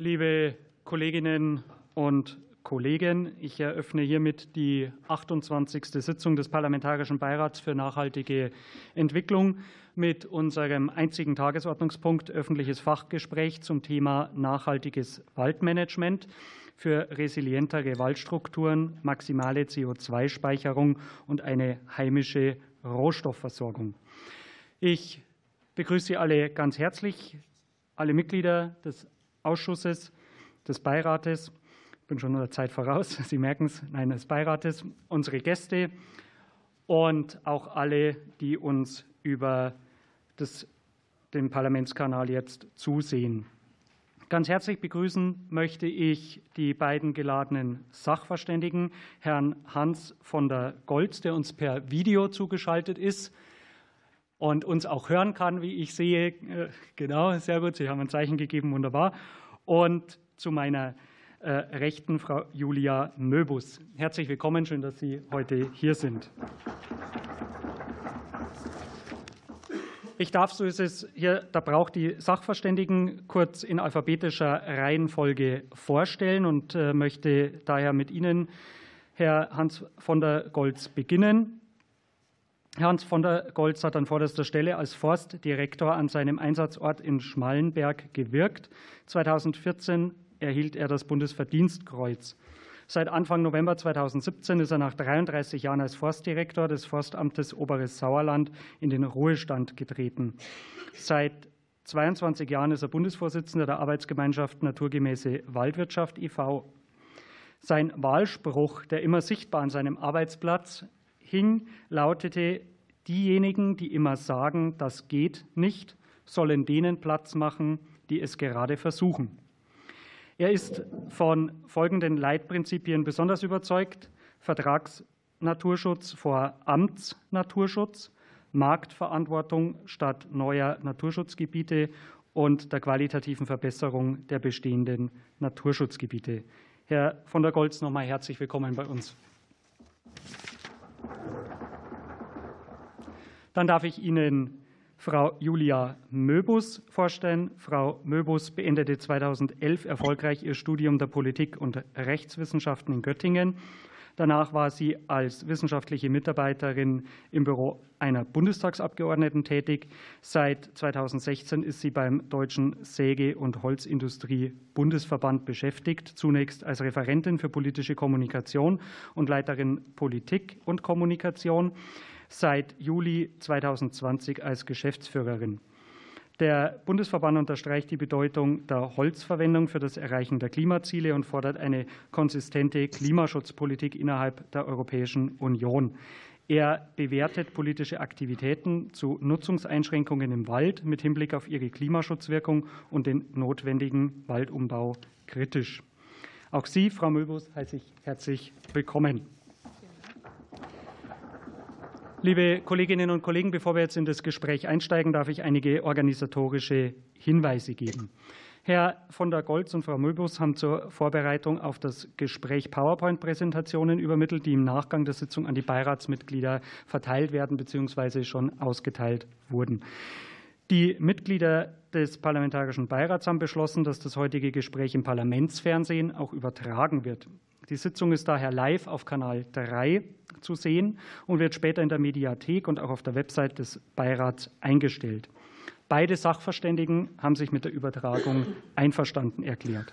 Liebe Kolleginnen und Kollegen, ich eröffne hiermit die 28. Sitzung des Parlamentarischen Beirats für nachhaltige Entwicklung mit unserem einzigen Tagesordnungspunkt öffentliches Fachgespräch zum Thema nachhaltiges Waldmanagement für resilientere Waldstrukturen, maximale CO2-Speicherung und eine heimische Rohstoffversorgung. Ich begrüße Sie alle ganz herzlich, alle Mitglieder des Ausschusses, des Beirates, ich bin schon der Zeit voraus, Sie merken es, nein, des Beirates, unsere Gäste und auch alle, die uns über das, den Parlamentskanal jetzt zusehen. Ganz herzlich begrüßen möchte ich die beiden geladenen Sachverständigen, Herrn Hans von der Goltz, der uns per Video zugeschaltet ist und uns auch hören kann, wie ich sehe. Äh, genau, sehr gut, Sie haben ein Zeichen gegeben, wunderbar. Und zu meiner äh, Rechten Frau Julia Möbus. Herzlich willkommen, schön, dass Sie heute hier sind. Ich darf, so ist es hier, da braucht die Sachverständigen kurz in alphabetischer Reihenfolge vorstellen und äh, möchte daher mit Ihnen, Herr Hans von der Goltz, beginnen. Hans von der Goltz hat an vorderster Stelle als Forstdirektor an seinem Einsatzort in Schmallenberg gewirkt. 2014 erhielt er das Bundesverdienstkreuz. Seit Anfang November 2017 ist er nach 33 Jahren als Forstdirektor des Forstamtes Oberes Sauerland in den Ruhestand getreten. Seit 22 Jahren ist er Bundesvorsitzender der Arbeitsgemeinschaft Naturgemäße Waldwirtschaft e.V. Sein Wahlspruch, der immer sichtbar an seinem Arbeitsplatz hing, lautete, diejenigen, die immer sagen, das geht nicht, sollen denen Platz machen, die es gerade versuchen. Er ist von folgenden Leitprinzipien besonders überzeugt. Vertragsnaturschutz vor Amtsnaturschutz, Marktverantwortung statt neuer Naturschutzgebiete und der qualitativen Verbesserung der bestehenden Naturschutzgebiete. Herr von der Goltz, noch mal herzlich willkommen bei uns. Dann darf ich Ihnen Frau Julia Möbus vorstellen. Frau Möbus beendete 2011 erfolgreich ihr Studium der Politik- und Rechtswissenschaften in Göttingen. Danach war sie als wissenschaftliche Mitarbeiterin im Büro einer Bundestagsabgeordneten tätig. Seit 2016 ist sie beim Deutschen Säge- und Holzindustrie-Bundesverband beschäftigt, zunächst als Referentin für politische Kommunikation und Leiterin Politik und Kommunikation seit Juli 2020 als Geschäftsführerin. Der Bundesverband unterstreicht die Bedeutung der Holzverwendung für das Erreichen der Klimaziele und fordert eine konsistente Klimaschutzpolitik innerhalb der Europäischen Union. Er bewertet politische Aktivitäten zu Nutzungseinschränkungen im Wald mit Hinblick auf ihre Klimaschutzwirkung und den notwendigen Waldumbau kritisch. Auch Sie, Frau Möbus, heiße ich herzlich willkommen. Liebe Kolleginnen und Kollegen, bevor wir jetzt in das Gespräch einsteigen, darf ich einige organisatorische Hinweise geben. Herr von der Goltz und Frau Möbus haben zur Vorbereitung auf das Gespräch PowerPoint-Präsentationen übermittelt, die im Nachgang der Sitzung an die Beiratsmitglieder verteilt werden bzw. schon ausgeteilt wurden. Die Mitglieder des Parlamentarischen Beirats haben beschlossen, dass das heutige Gespräch im Parlamentsfernsehen auch übertragen wird. Die Sitzung ist daher live auf Kanal 3 zu sehen und wird später in der Mediathek und auch auf der Website des Beirats eingestellt. Beide Sachverständigen haben sich mit der Übertragung einverstanden erklärt.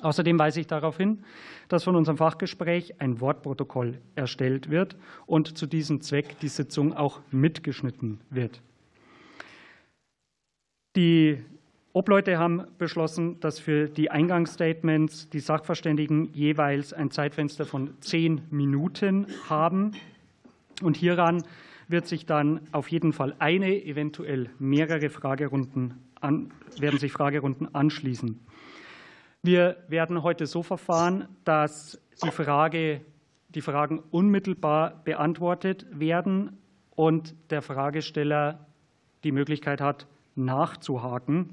Außerdem weise ich darauf hin, dass von unserem Fachgespräch ein Wortprotokoll erstellt wird und zu diesem Zweck die Sitzung auch mitgeschnitten wird. Die Obleute haben beschlossen, dass für die Eingangsstatements die Sachverständigen jeweils ein Zeitfenster von zehn Minuten haben. Und hieran wird sich dann auf jeden Fall eine, eventuell mehrere Fragerunden an, werden sich Fragerunden anschließen. Wir werden heute so verfahren, dass die, Frage, die Fragen unmittelbar beantwortet werden und der Fragesteller die Möglichkeit hat, nachzuhaken.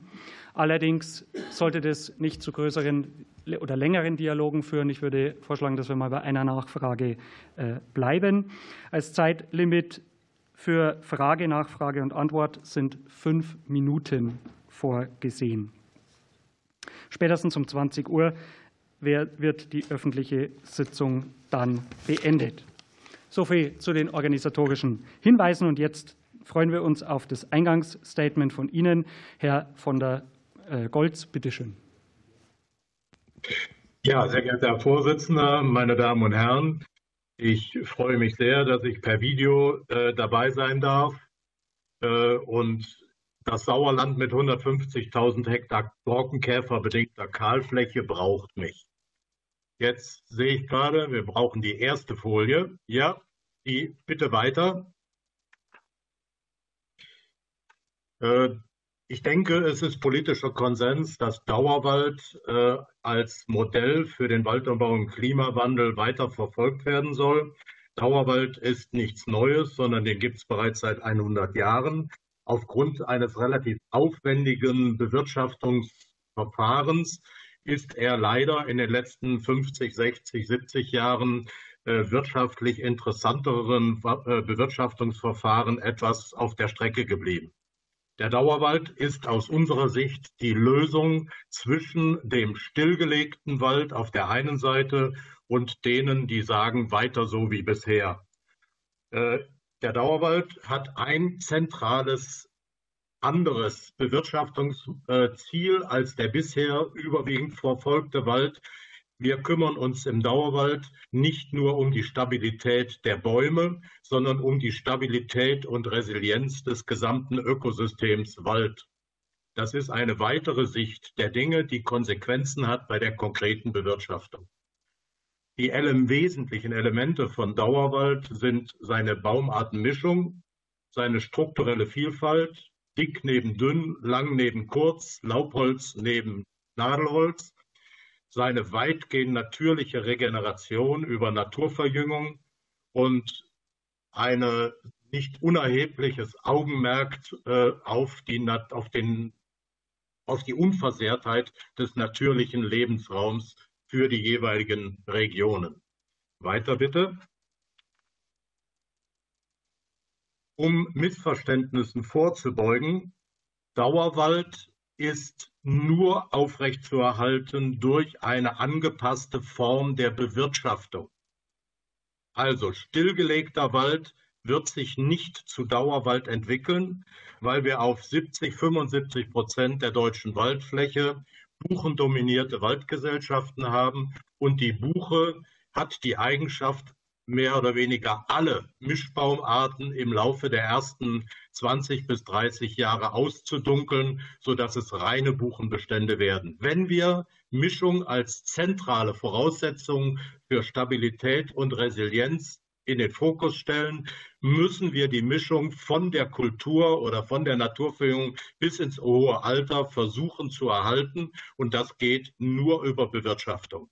Allerdings sollte das nicht zu größeren oder längeren Dialogen führen. Ich würde vorschlagen, dass wir mal bei einer Nachfrage äh, bleiben. Als Zeitlimit für Frage, Nachfrage und Antwort sind fünf Minuten vorgesehen. Spätestens um 20 Uhr wird die öffentliche Sitzung dann beendet. Soviel zu den organisatorischen Hinweisen. Und jetzt freuen wir uns auf das Eingangsstatement von Ihnen, Herr von der äh, Goltz. Bitte schön. Ja, sehr geehrter Herr Vorsitzender, meine Damen und Herren, ich freue mich sehr, dass ich per Video äh, dabei sein darf. Äh, und das Sauerland mit 150.000 Hektar Borkenkäfer-bedingter Kahlfläche braucht mich. Jetzt sehe ich gerade, wir brauchen die erste Folie. Ja, die bitte weiter. Äh, ich denke, es ist politischer Konsens, dass Dauerwald äh, als Modell für den Waldumbau und Klimawandel weiter verfolgt werden soll. Dauerwald ist nichts Neues, sondern den gibt es bereits seit 100 Jahren. Aufgrund eines relativ aufwendigen Bewirtschaftungsverfahrens ist er leider in den letzten 50, 60, 70 Jahren äh, wirtschaftlich interessanteren äh, Bewirtschaftungsverfahren etwas auf der Strecke geblieben. Der Dauerwald ist aus unserer Sicht die Lösung zwischen dem stillgelegten Wald auf der einen Seite und denen, die sagen, weiter so wie bisher. Äh, der Dauerwald hat ein zentrales anderes Bewirtschaftungsziel als der bisher überwiegend verfolgte Wald. Wir kümmern uns im Dauerwald nicht nur um die Stabilität der Bäume, sondern um die Stabilität und Resilienz des gesamten Ökosystems Wald. Das ist eine weitere Sicht der Dinge, die Konsequenzen hat bei der konkreten Bewirtschaftung. Die wesentlichen Elemente von Dauerwald sind seine Baumartenmischung, seine strukturelle Vielfalt, dick neben dünn, lang neben kurz, Laubholz neben Nadelholz, seine weitgehend natürliche Regeneration über Naturverjüngung und ein nicht unerhebliches Augenmerk äh, auf, die, auf, den, auf die Unversehrtheit des natürlichen Lebensraums für die jeweiligen Regionen. Weiter bitte. um Missverständnissen vorzubeugen, Dauerwald ist nur aufrechtzuerhalten durch eine angepasste Form der Bewirtschaftung. Also stillgelegter Wald wird sich nicht zu Dauerwald entwickeln, weil wir auf 70, 75 Prozent der deutschen Waldfläche buchendominierte Waldgesellschaften haben und die Buche hat die Eigenschaft, mehr oder weniger alle Mischbaumarten im Laufe der ersten 20 bis 30 Jahre auszudunkeln, sodass es reine Buchenbestände werden. Wenn wir Mischung als zentrale Voraussetzung für Stabilität und Resilienz in den Fokus stellen, müssen wir die Mischung von der Kultur oder von der Naturverjüngung bis ins hohe Alter versuchen zu erhalten. Und das geht nur über Bewirtschaftung.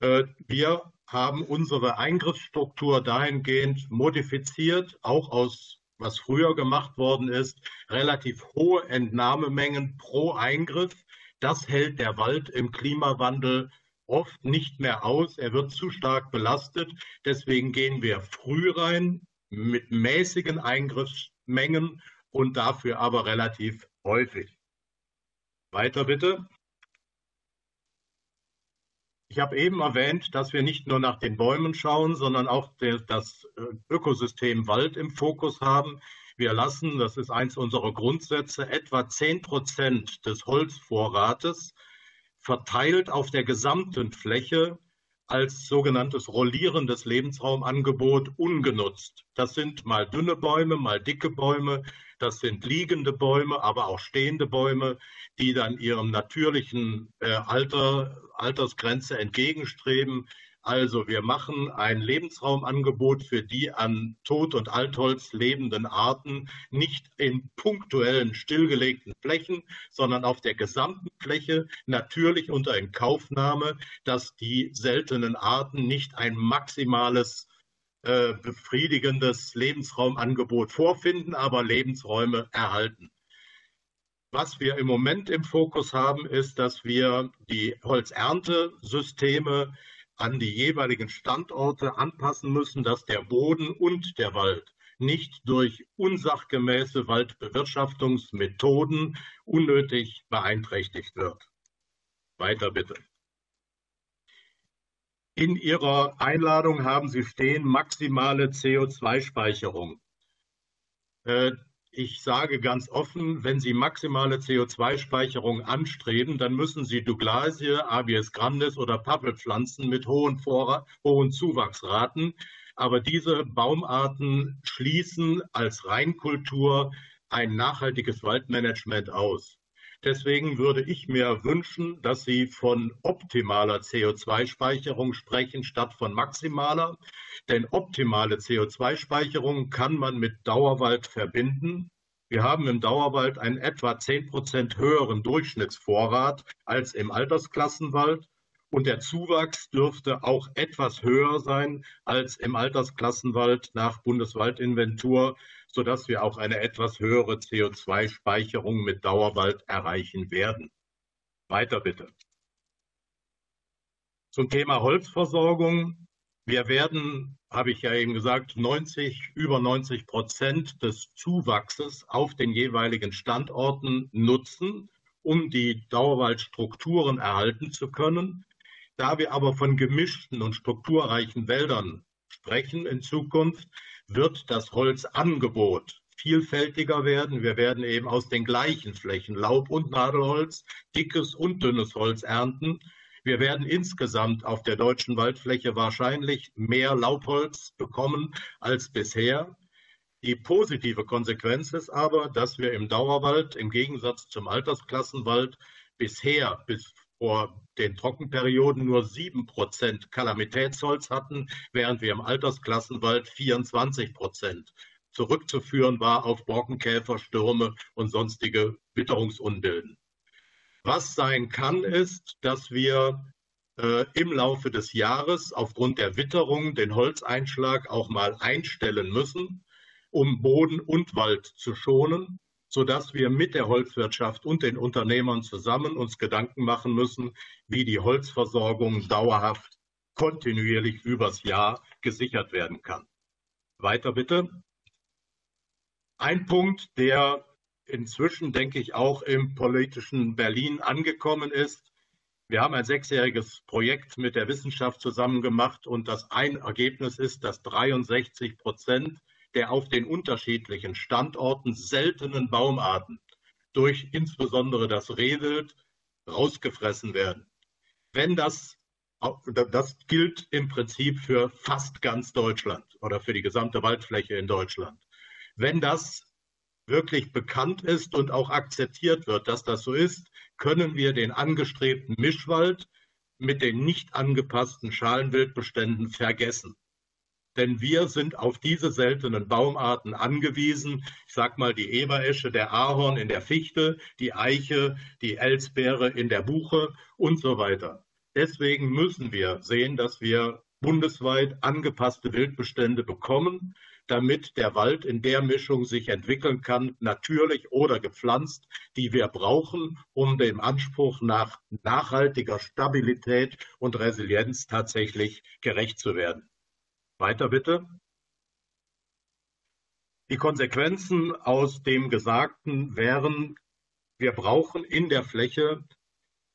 Äh, wir haben unsere Eingriffsstruktur dahingehend modifiziert, auch aus was früher gemacht worden ist, relativ hohe Entnahmemengen pro Eingriff. Das hält der Wald im Klimawandel oft nicht mehr aus. Er wird zu stark belastet. Deswegen gehen wir früh rein mit mäßigen Eingriffsmengen und dafür aber relativ häufig. Weiter bitte. Ich habe eben erwähnt, dass wir nicht nur nach den Bäumen schauen, sondern auch das äh, Ökosystem Wald im Fokus haben. Wir lassen, das ist eins unserer Grundsätze, etwa 10 Prozent des Holzvorrates verteilt auf der gesamten Fläche als sogenanntes rollierendes Lebensraumangebot ungenutzt. Das sind mal dünne Bäume, mal dicke Bäume, das sind liegende Bäume, aber auch stehende Bäume, die dann ihrem natürlichen äh, Alter, Altersgrenze entgegenstreben. Also wir machen ein Lebensraumangebot für die an Tod- und Altholz lebenden Arten, nicht in punktuellen stillgelegten Flächen, sondern auf der gesamten Fläche, natürlich unter Inkaufnahme, dass die seltenen Arten nicht ein maximales äh, befriedigendes Lebensraumangebot vorfinden, aber Lebensräume erhalten. Was wir im Moment im Fokus haben, ist, dass wir die Holzerntesysteme an die jeweiligen Standorte anpassen müssen, dass der Boden und der Wald nicht durch unsachgemäße Waldbewirtschaftungsmethoden unnötig beeinträchtigt wird. Weiter bitte. In Ihrer Einladung haben Sie stehen maximale CO2-Speicherung. Ich sage ganz offen, wenn Sie maximale CO2-Speicherung anstreben, dann müssen Sie Douglasie, Abies grandis oder Pappelpflanzen mit hohen, Vorrat, hohen Zuwachsraten. Aber diese Baumarten schließen als Reinkultur ein nachhaltiges Waldmanagement aus. Deswegen würde ich mir wünschen, dass Sie von optimaler CO2-Speicherung sprechen statt von maximaler. Denn optimale CO2-Speicherung kann man mit Dauerwald verbinden. Wir haben im Dauerwald einen etwa 10 Prozent höheren Durchschnittsvorrat als im Altersklassenwald. Und der Zuwachs dürfte auch etwas höher sein als im Altersklassenwald nach Bundeswaldinventur sodass wir auch eine etwas höhere CO2-Speicherung mit Dauerwald erreichen werden. Weiter bitte. Zum Thema Holzversorgung. Wir werden, habe ich ja eben gesagt, 90, über 90 Prozent des Zuwachses auf den jeweiligen Standorten nutzen, um die Dauerwaldstrukturen erhalten zu können. Da wir aber von gemischten und strukturreichen Wäldern sprechen in Zukunft, wird das Holzangebot vielfältiger werden. Wir werden eben aus den gleichen Flächen Laub- und Nadelholz, dickes und dünnes Holz ernten. Wir werden insgesamt auf der deutschen Waldfläche wahrscheinlich mehr Laubholz bekommen als bisher. Die positive Konsequenz ist aber, dass wir im Dauerwald im Gegensatz zum Altersklassenwald bisher bis vor den Trockenperioden nur 7% Kalamitätsholz hatten, während wir im Altersklassenwald 24% Zurückzuführen war auf Borkenkäfer, Stürme und sonstige Witterungsunbilden. Was sein kann, ist, dass wir äh, im Laufe des Jahres aufgrund der Witterung den Holzeinschlag auch mal einstellen müssen, um Boden und Wald zu schonen sodass wir mit der Holzwirtschaft und den Unternehmern zusammen uns Gedanken machen müssen, wie die Holzversorgung dauerhaft kontinuierlich übers Jahr gesichert werden kann. Weiter bitte. Ein Punkt, der inzwischen, denke ich, auch im politischen Berlin angekommen ist. Wir haben ein sechsjähriges Projekt mit der Wissenschaft zusammen gemacht und das ein Ergebnis ist, dass 63 Prozent der auf den unterschiedlichen Standorten seltenen Baumarten durch insbesondere das Rehwild rausgefressen werden. Wenn das, das gilt im Prinzip für fast ganz Deutschland oder für die gesamte Waldfläche in Deutschland. Wenn das wirklich bekannt ist und auch akzeptiert wird, dass das so ist, können wir den angestrebten Mischwald mit den nicht angepassten Schalenwildbeständen vergessen. Denn wir sind auf diese seltenen Baumarten angewiesen. Ich sage mal die Eberesche, der Ahorn in der Fichte, die Eiche, die Elsbeere in der Buche und so weiter. Deswegen müssen wir sehen, dass wir bundesweit angepasste Wildbestände bekommen, damit der Wald in der Mischung sich entwickeln kann, natürlich oder gepflanzt, die wir brauchen, um dem Anspruch nach nachhaltiger Stabilität und Resilienz tatsächlich gerecht zu werden. Weiter bitte. Die Konsequenzen aus dem Gesagten wären, wir brauchen in der Fläche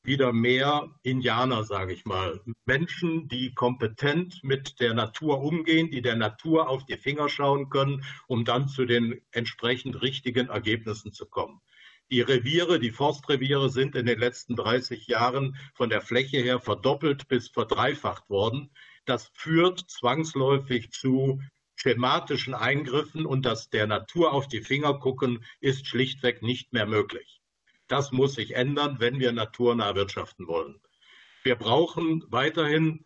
wieder mehr Indianer, sage ich mal. Menschen, die kompetent mit der Natur umgehen, die der Natur auf die Finger schauen können, um dann zu den entsprechend richtigen Ergebnissen zu kommen. Die Reviere, die Forstreviere sind in den letzten 30 Jahren von der Fläche her verdoppelt bis verdreifacht worden. Das führt zwangsläufig zu schematischen Eingriffen und das der Natur auf die Finger gucken ist schlichtweg nicht mehr möglich. Das muss sich ändern, wenn wir naturnah wirtschaften wollen. Wir brauchen weiterhin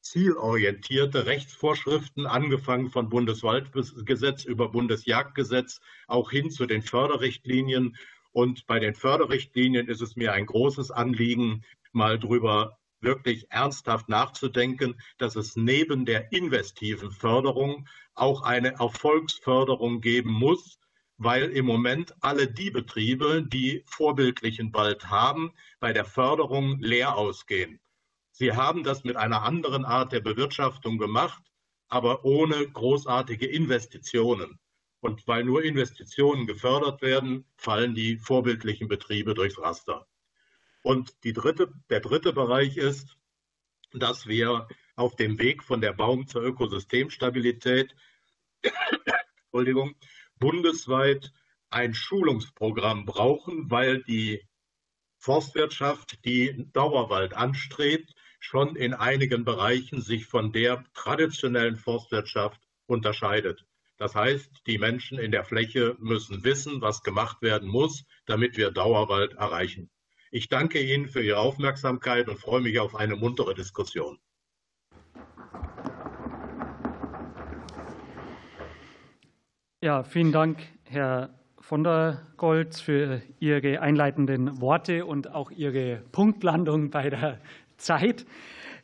zielorientierte Rechtsvorschriften, angefangen von Bundeswaldgesetz über Bundesjagdgesetz, auch hin zu den Förderrichtlinien. Und bei den Förderrichtlinien ist es mir ein großes Anliegen, mal drüber wirklich ernsthaft nachzudenken, dass es neben der investiven Förderung auch eine Erfolgsförderung geben muss, weil im Moment alle die Betriebe, die vorbildlichen Wald haben, bei der Förderung leer ausgehen. Sie haben das mit einer anderen Art der Bewirtschaftung gemacht, aber ohne großartige Investitionen. Und weil nur Investitionen gefördert werden, fallen die vorbildlichen Betriebe durchs Raster. Und dritte, der dritte Bereich ist, dass wir auf dem Weg von der Baum zur Ökosystemstabilität Entschuldigung, bundesweit ein Schulungsprogramm brauchen, weil die Forstwirtschaft, die Dauerwald anstrebt, schon in einigen Bereichen sich von der traditionellen Forstwirtschaft unterscheidet. Das heißt, die Menschen in der Fläche müssen wissen, was gemacht werden muss, damit wir Dauerwald erreichen. Ich danke Ihnen für Ihre Aufmerksamkeit und freue mich auf eine muntere Diskussion. Ja, vielen Dank, Herr von der Goltz, für Ihre einleitenden Worte und auch Ihre Punktlandung bei der Zeit.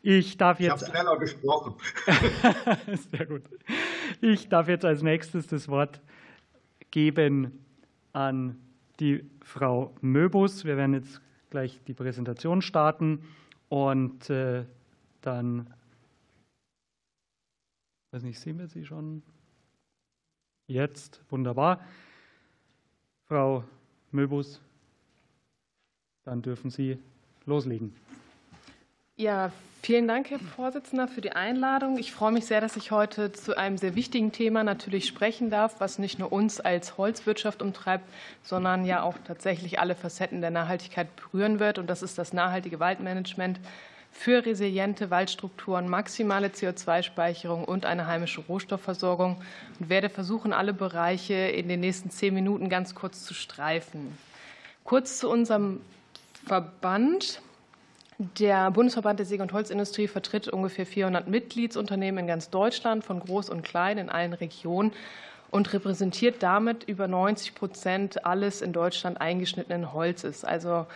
Ich darf jetzt. Ich habe schneller gesprochen. Sehr gut. Ich darf jetzt als nächstes das Wort geben an die Frau Möbus. Wir werden jetzt gleich die Präsentation starten und äh, dann, weiß nicht, sehen wir sie schon? Jetzt, wunderbar. Frau Möbus, dann dürfen Sie loslegen. Ja, vielen Dank, Herr Vorsitzender, für die Einladung. Ich freue mich sehr, dass ich heute zu einem sehr wichtigen Thema natürlich sprechen darf, was nicht nur uns als Holzwirtschaft umtreibt, sondern ja auch tatsächlich alle Facetten der Nachhaltigkeit berühren wird. Und das ist das nachhaltige Waldmanagement für resiliente Waldstrukturen, maximale CO2-Speicherung und eine heimische Rohstoffversorgung und werde versuchen, alle Bereiche in den nächsten zehn Minuten ganz kurz zu streifen. Kurz zu unserem Verband. Der Bundesverband der Säge- und Holzindustrie vertritt ungefähr 400 Mitgliedsunternehmen in ganz Deutschland, von groß und klein in allen Regionen und repräsentiert damit über 90 Prozent alles in Deutschland eingeschnittenen Holzes. Also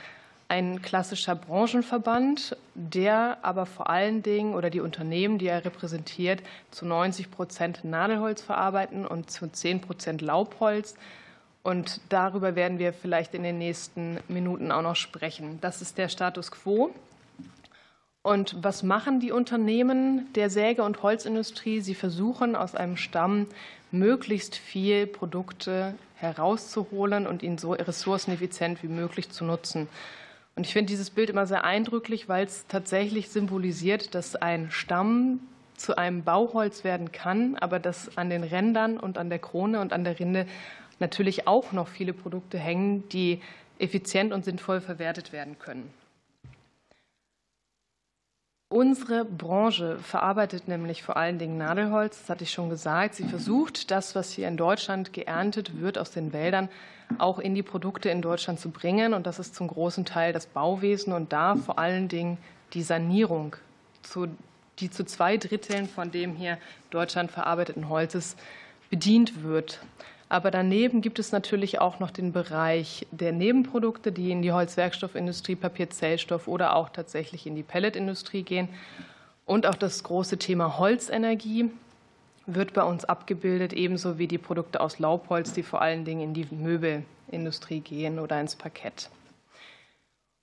ein klassischer Branchenverband, der aber vor allen Dingen oder die Unternehmen, die er repräsentiert, zu 90 Prozent Nadelholz verarbeiten und zu 10 Prozent Laubholz. Und darüber werden wir vielleicht in den nächsten Minuten auch noch sprechen. Das ist der Status quo. Und was machen die Unternehmen der Säge- und Holzindustrie? Sie versuchen aus einem Stamm möglichst viel Produkte herauszuholen und ihn so ressourceneffizient wie möglich zu nutzen. Und ich finde dieses Bild immer sehr eindrücklich, weil es tatsächlich symbolisiert, dass ein Stamm zu einem Bauholz werden kann, aber dass an den Rändern und an der Krone und an der Rinde natürlich auch noch viele Produkte hängen, die effizient und sinnvoll verwertet werden können. Unsere Branche verarbeitet nämlich vor allen Dingen Nadelholz, das hatte ich schon gesagt. Sie versucht, das, was hier in Deutschland geerntet wird aus den Wäldern, auch in die Produkte in Deutschland zu bringen. Und das ist zum großen Teil das Bauwesen und da vor allen Dingen die Sanierung, die zu zwei Dritteln von dem hier Deutschland verarbeiteten Holzes bedient wird. Aber daneben gibt es natürlich auch noch den Bereich der Nebenprodukte, die in die Holzwerkstoffindustrie, Papierzellstoff oder auch tatsächlich in die Pelletindustrie gehen. Und auch das große Thema Holzenergie wird bei uns abgebildet, ebenso wie die Produkte aus Laubholz, die vor allen Dingen in die Möbelindustrie gehen oder ins Parkett.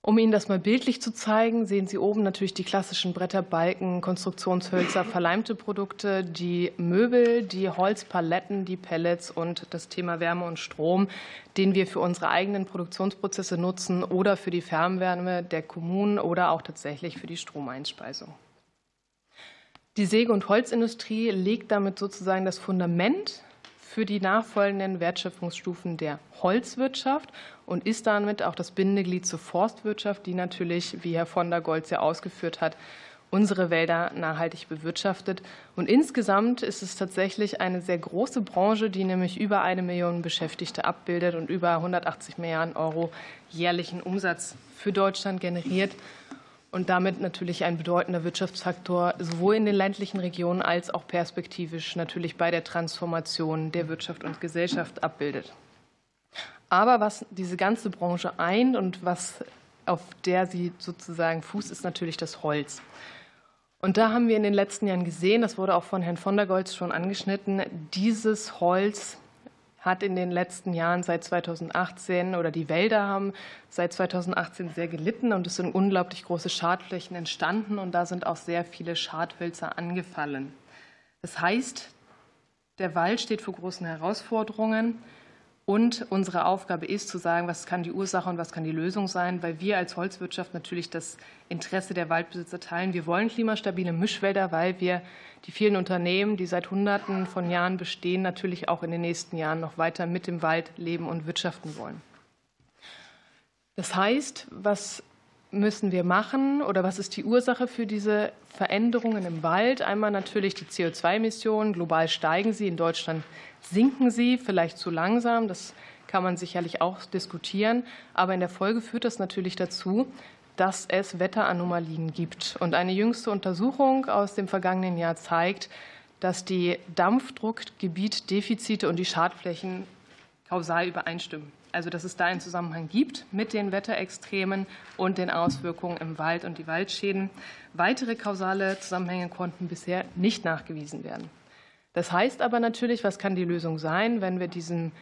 Um Ihnen das mal bildlich zu zeigen, sehen Sie oben natürlich die klassischen Bretter, Balken, Konstruktionshölzer, verleimte Produkte, die Möbel, die Holzpaletten, die Pellets und das Thema Wärme und Strom, den wir für unsere eigenen Produktionsprozesse nutzen oder für die Fernwärme der Kommunen oder auch tatsächlich für die Stromeinspeisung. Die Säge- und Holzindustrie legt damit sozusagen das Fundament für die nachfolgenden Wertschöpfungsstufen der Holzwirtschaft und ist damit auch das Bindeglied zur Forstwirtschaft, die natürlich, wie Herr von der Goltz ja ausgeführt hat, unsere Wälder nachhaltig bewirtschaftet. Und insgesamt ist es tatsächlich eine sehr große Branche, die nämlich über eine Million Beschäftigte abbildet und über 180 Milliarden Euro jährlichen Umsatz für Deutschland generiert und damit natürlich ein bedeutender Wirtschaftsfaktor sowohl in den ländlichen Regionen als auch perspektivisch natürlich bei der Transformation der Wirtschaft und Gesellschaft abbildet. Aber was diese ganze Branche eint und was auf der sie sozusagen fußt, ist natürlich das Holz. Und da haben wir in den letzten Jahren gesehen, das wurde auch von Herrn von der Goltz schon angeschnitten, dieses Holz hat in den letzten Jahren seit 2018 oder die Wälder haben seit 2018 sehr gelitten und es sind unglaublich große Schadflächen entstanden und da sind auch sehr viele Schadhölzer angefallen. Das heißt, der Wald steht vor großen Herausforderungen Und unsere Aufgabe ist zu sagen, was kann die Ursache und was kann die Lösung sein, weil wir als Holzwirtschaft natürlich das Interesse der Waldbesitzer teilen. Wir wollen klimastabile Mischwälder, weil wir die vielen Unternehmen, die seit Hunderten von Jahren bestehen, natürlich auch in den nächsten Jahren noch weiter mit dem Wald leben und wirtschaften wollen. Das heißt, was müssen wir machen oder was ist die Ursache für diese Veränderungen im Wald? Einmal natürlich die CO2-Emissionen. Global steigen sie, in Deutschland sinken sie, vielleicht zu langsam. Das kann man sicherlich auch diskutieren. Aber in der Folge führt das natürlich dazu, dass es Wetteranomalien gibt. Und eine jüngste Untersuchung aus dem vergangenen Jahr zeigt, dass die Dampfdruckgebietdefizite und die Schadflächen kausal übereinstimmen also dass es da einen Zusammenhang gibt mit den Wetterextremen und den Auswirkungen im Wald und die Waldschäden. Weitere kausale Zusammenhänge konnten bisher nicht nachgewiesen werden. Das heißt aber natürlich, was kann die Lösung sein, wenn wir diesem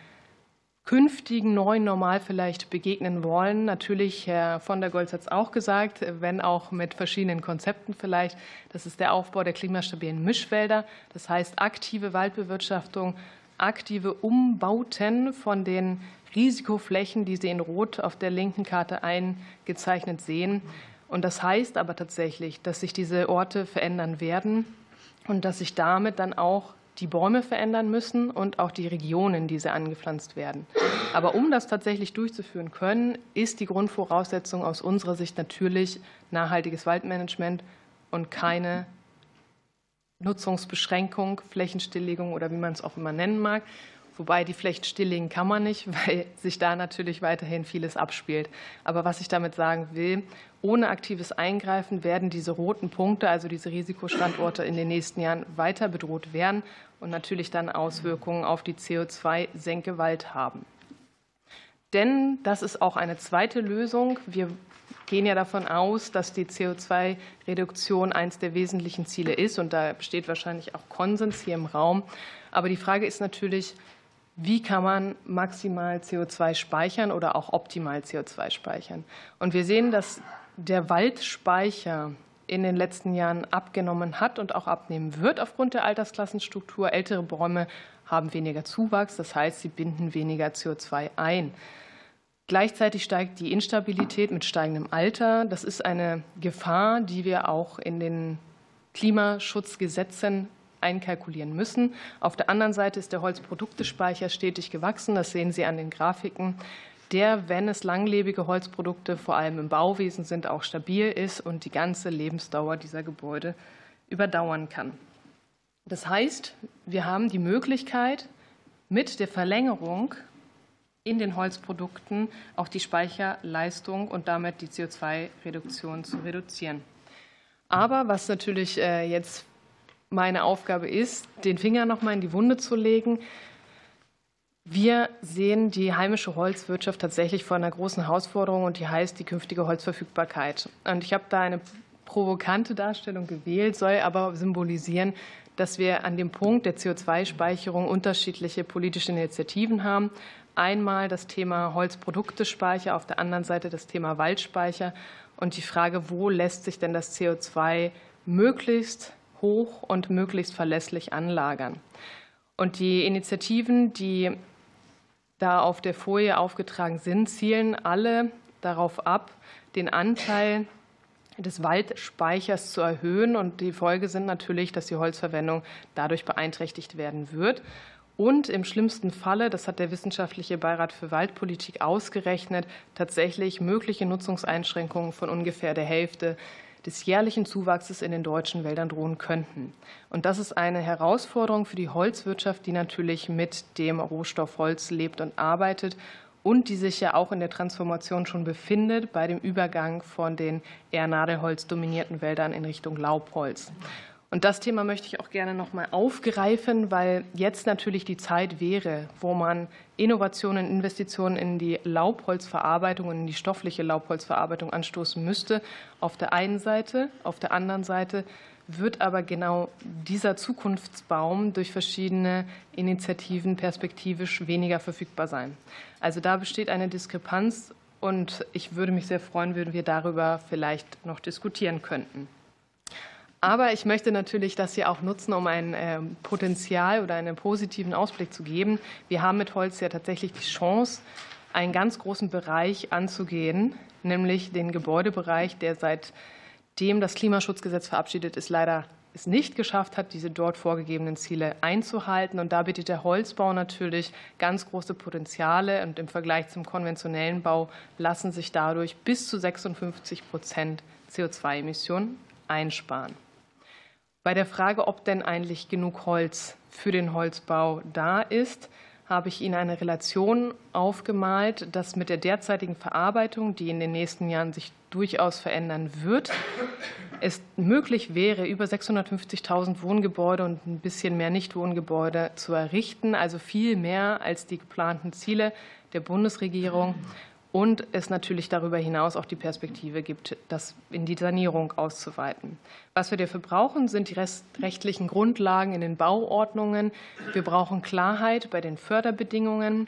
künftigen neuen Normal vielleicht begegnen wollen. Natürlich, Herr von der Goltz hat es auch gesagt, wenn auch mit verschiedenen Konzepten vielleicht. Das ist der Aufbau der klimastabilen Mischwälder. Das heißt aktive Waldbewirtschaftung, aktive Umbauten von den Risikoflächen, die Sie in Rot auf der linken Karte eingezeichnet sehen. Und das heißt aber tatsächlich, dass sich diese Orte verändern werden und dass sich damit dann auch die Bäume verändern müssen und auch die Regionen, die sie angepflanzt werden. Aber um das tatsächlich durchzuführen können, ist die Grundvoraussetzung aus unserer Sicht natürlich nachhaltiges Waldmanagement und keine Nutzungsbeschränkung, Flächenstilllegung oder wie man es auch immer nennen mag. Wobei die Flecht stilllegen kann man nicht, weil sich da natürlich weiterhin vieles abspielt. Aber was ich damit sagen will, ohne aktives Eingreifen werden diese roten Punkte, also diese Risikostandorte in den nächsten Jahren weiter bedroht werden und natürlich dann Auswirkungen auf die CO2-Senke Wald haben. Denn das ist auch eine zweite Lösung. Wir gehen ja davon aus, dass die CO2-Reduktion eines der wesentlichen Ziele ist. Und da besteht wahrscheinlich auch Konsens hier im Raum. Aber die Frage ist natürlich, wie kann man maximal CO2 speichern oder auch optimal CO2 speichern. Und wir sehen, dass der Waldspeicher in den letzten Jahren abgenommen hat und auch abnehmen wird aufgrund der Altersklassenstruktur. Ältere Bäume haben weniger Zuwachs, das heißt, sie binden weniger CO2 ein. Gleichzeitig steigt die Instabilität mit steigendem Alter. Das ist eine Gefahr, die wir auch in den Klimaschutzgesetzen einkalkulieren müssen. Auf der anderen Seite ist der Holzproduktespeicher stetig gewachsen. Das sehen Sie an den Grafiken der, wenn es langlebige Holzprodukte vor allem im Bauwesen sind, auch stabil ist und die ganze Lebensdauer dieser Gebäude überdauern kann. Das heißt, wir haben die Möglichkeit, mit der Verlängerung in den Holzprodukten auch die Speicherleistung und damit die CO2-Reduktion zu reduzieren. Aber was natürlich äh, jetzt meine Aufgabe ist, den Finger noch mal in die Wunde zu legen. Wir sehen die heimische Holzwirtschaft tatsächlich vor einer großen Herausforderung und die heißt die künftige Holzverfügbarkeit. Und ich habe da eine provokante Darstellung gewählt, soll aber symbolisieren, dass wir an dem Punkt der CO2-Speicherung unterschiedliche politische Initiativen haben. Einmal das Thema Holzproduktespeicher, auf der anderen Seite das Thema Waldspeicher und die Frage, wo lässt sich denn das CO2 möglichst hoch und möglichst verlässlich anlagern. Und die Initiativen, die da auf der Folie aufgetragen sind, zielen alle darauf ab, den Anteil des Waldspeichers zu erhöhen. Und die Folge sind natürlich, dass die Holzverwendung dadurch beeinträchtigt werden wird. Und im schlimmsten Falle, das hat der Wissenschaftliche Beirat für Waldpolitik ausgerechnet, tatsächlich mögliche Nutzungseinschränkungen von ungefähr der Hälfte des jährlichen Zuwachses in den deutschen Wäldern drohen könnten. Und das ist eine Herausforderung für die Holzwirtschaft, die natürlich mit dem Rohstoff Holz lebt und arbeitet und die sich ja auch in der Transformation schon befindet bei dem Übergang von den eher Nadelholz dominierten Wäldern in Richtung Laubholz. Und das Thema möchte ich auch gerne noch mal aufgreifen, weil jetzt natürlich die Zeit wäre, wo man Innovationen, Investitionen in die Laubholzverarbeitung und in die stoffliche Laubholzverarbeitung anstoßen müsste. Auf der einen Seite, auf der anderen Seite wird aber genau dieser Zukunftsbaum durch verschiedene Initiativen perspektivisch weniger verfügbar sein. Also da besteht eine Diskrepanz und ich würde mich sehr freuen, wenn wir darüber vielleicht noch diskutieren könnten. Aber ich möchte natürlich das hier auch nutzen, um ein ähm, Potenzial oder einen positiven Ausblick zu geben. Wir haben mit Holz ja tatsächlich die Chance, einen ganz großen Bereich anzugehen, nämlich den Gebäudebereich, der seitdem das Klimaschutzgesetz verabschiedet ist, leider es nicht geschafft hat, diese dort vorgegebenen Ziele einzuhalten. Und da bietet der Holzbau natürlich ganz große Potenziale. Und im Vergleich zum konventionellen Bau lassen sich dadurch bis zu 56 Prozent CO2-Emissionen einsparen. Bei der Frage, ob denn eigentlich genug Holz für den Holzbau da ist, habe ich Ihnen eine Relation aufgemalt, dass mit der derzeitigen Verarbeitung, die in den nächsten Jahren sich durchaus verändern wird, es möglich wäre, über 650.000 Wohngebäude und ein bisschen mehr Nichtwohngebäude zu errichten, also viel mehr als die geplanten Ziele der Bundesregierung und es natürlich darüber hinaus auch die Perspektive gibt, das in die Sanierung auszuweiten. Was wir dafür brauchen, sind die rechtlichen Grundlagen in den Bauordnungen. Wir brauchen Klarheit bei den Förderbedingungen.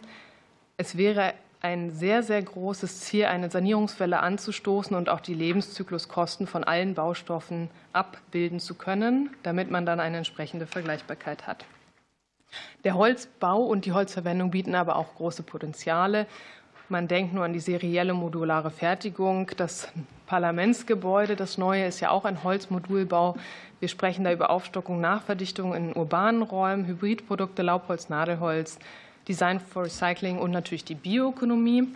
Es wäre ein sehr, sehr großes Ziel, eine Sanierungswelle anzustoßen und auch die Lebenszykluskosten von allen Baustoffen abbilden zu können, damit man dann eine entsprechende Vergleichbarkeit hat. Der Holzbau und die Holzverwendung bieten aber auch große Potenziale. Man denkt nur an die serielle modulare Fertigung. Das Parlamentsgebäude, das neue, ist ja auch ein Holzmodulbau. Wir sprechen da über Aufstockung, Nachverdichtung in urbanen Räumen, Hybridprodukte, Laubholz, Nadelholz, Design for Recycling und natürlich die Bioökonomie.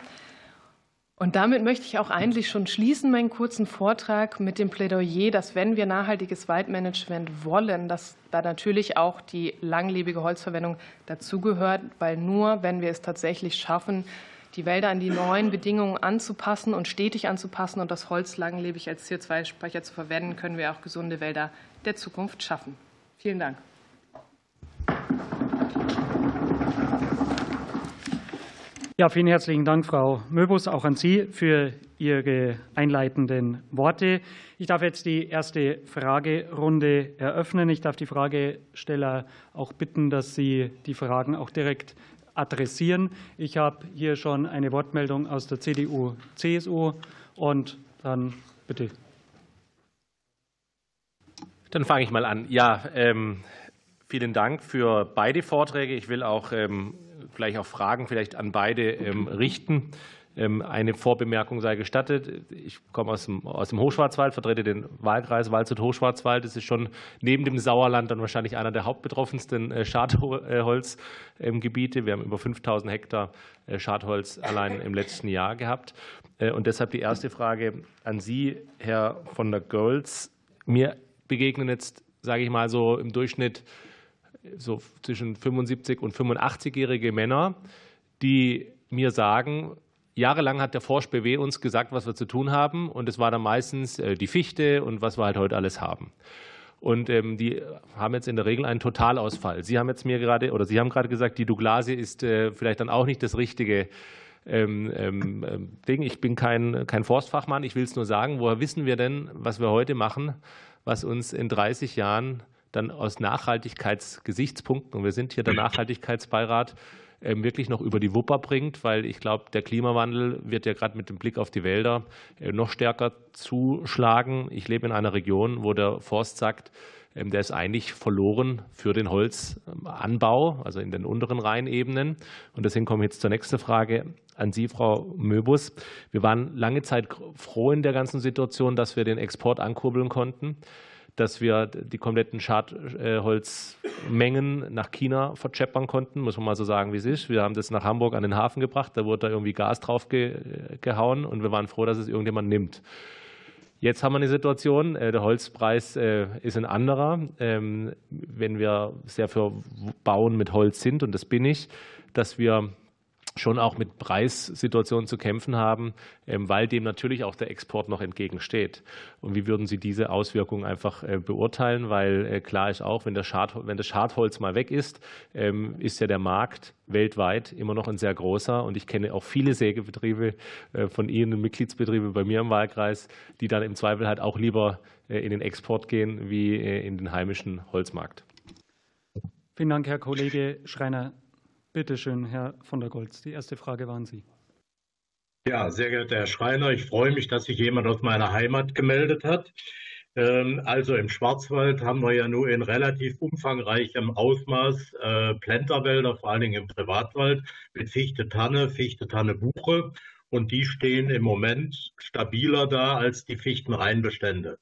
Und damit möchte ich auch eigentlich schon schließen, meinen kurzen Vortrag mit dem Plädoyer, dass wenn wir nachhaltiges Waldmanagement wollen, dass da natürlich auch die langlebige Holzverwendung dazugehört, weil nur wenn wir es tatsächlich schaffen, die Wälder an die neuen Bedingungen anzupassen und stetig anzupassen und das Holz langlebig als CO2-Speicher zu verwenden, können wir auch gesunde Wälder der Zukunft schaffen. Vielen Dank. Ja, vielen herzlichen Dank, Frau Möbus, auch an Sie für Ihre einleitenden Worte. Ich darf jetzt die erste Fragerunde eröffnen. Ich darf die Fragesteller auch bitten, dass Sie die Fragen auch direkt adressieren. Ich habe hier schon eine Wortmeldung aus der CDU, CSU und dann bitte. Dann fange ich mal an. Ja, ähm, vielen Dank für beide Vorträge. Ich will auch ähm, gleich auch Fragen vielleicht an beide ähm, richten. Ähm, eine Vorbemerkung sei gestattet. Ich komme aus dem, aus dem Hochschwarzwald, vertrete den Wahlkreis Waldshut-Hochschwarzwald. Das ist schon neben dem Sauerland dann wahrscheinlich einer der hauptbetroffensten äh, Schadholzgebiete. Wir haben über 5000 Hektar äh, Schadholz allein im letzten Jahr gehabt. Äh, und deshalb die erste Frage an Sie, Herr von der Goltz. Mir begegnen jetzt, sage ich mal so im Durchschnitt, so zwischen 75 und 85-jährige Männer, die mir sagen, Jahrelang hat der Forsch BW uns gesagt, was wir zu tun haben. Und es war dann meistens äh, die Fichte und was wir halt heute alles haben. Und ähm, die haben jetzt in der Regel einen Totalausfall. Sie haben jetzt mir gerade, oder Sie haben gerade gesagt, die Douglasie ist äh, vielleicht dann auch nicht das richtige ähm, ähm, Ding. Ich bin kein, kein Forstfachmann, ich will es nur sagen. Woher wissen wir denn, was wir heute machen, was uns in 30 Jahren dann aus Nachhaltigkeitsgesichtspunkten, und wir sind hier der Nachhaltigkeitsbeirat, ähm, wirklich noch über die Wupper bringt, weil ich glaube, der Klimawandel wird ja gerade mit dem Blick auf die Wälder äh, noch stärker zuschlagen. Ich lebe in einer Region, wo der Forst sagt, ähm, der ist eigentlich verloren für den Holzanbau, also in den unteren Rheinebenen. Und deswegen komme ich jetzt zur nächsten Frage an Sie, Frau Möbus. Wir waren lange Zeit froh in der ganzen Situation, dass wir den Export ankurbeln konnten dass wir die kompletten Schadholzmengen nach China vercheppern konnten, muss man mal so sagen, wie es ist. Wir haben das nach Hamburg an den Hafen gebracht, da wurde da irgendwie Gas drauf gehauen und wir waren froh, dass es irgendjemand nimmt. Jetzt haben wir eine Situation, äh, der Holzpreis äh, ist ein anderer. Ähm, wenn wir sehr für Bauen mit Holz sind, und das bin ich, dass wir schon auch mit Preissituationen zu kämpfen haben, ähm, weil dem natürlich auch der Export noch entgegensteht. Und wie würden Sie diese Auswirkungen einfach äh, beurteilen? Weil äh, klar ist auch, wenn, der Schad, wenn das Schadholz mal weg ist, ähm, ist ja der Markt weltweit immer noch ein sehr großer. Und ich kenne auch viele Sägebetriebe äh, von Ihnen, Mitgliedsbetriebe bei mir im Wahlkreis, die dann im Zweifel halt auch lieber in den Export gehen wie in den heimischen Holzmarkt. Vielen Dank, Herr Kollege Schreiner. Bitte schön, Herr von der Goltz. Die erste Frage waren Sie. Ja, sehr geehrter Herr Schreiner, ich freue mich, dass sich jemand aus meiner Heimat gemeldet hat. Ähm, also im Schwarzwald haben wir ja nur in relativ umfangreichem Ausmaß äh, Plenterwälder, vor allen Dingen im Privatwald, mit Fichte, Tanne, Fichte, Tanne, Buche. Und die stehen im Moment stabiler da als die Fichtenreinbestände.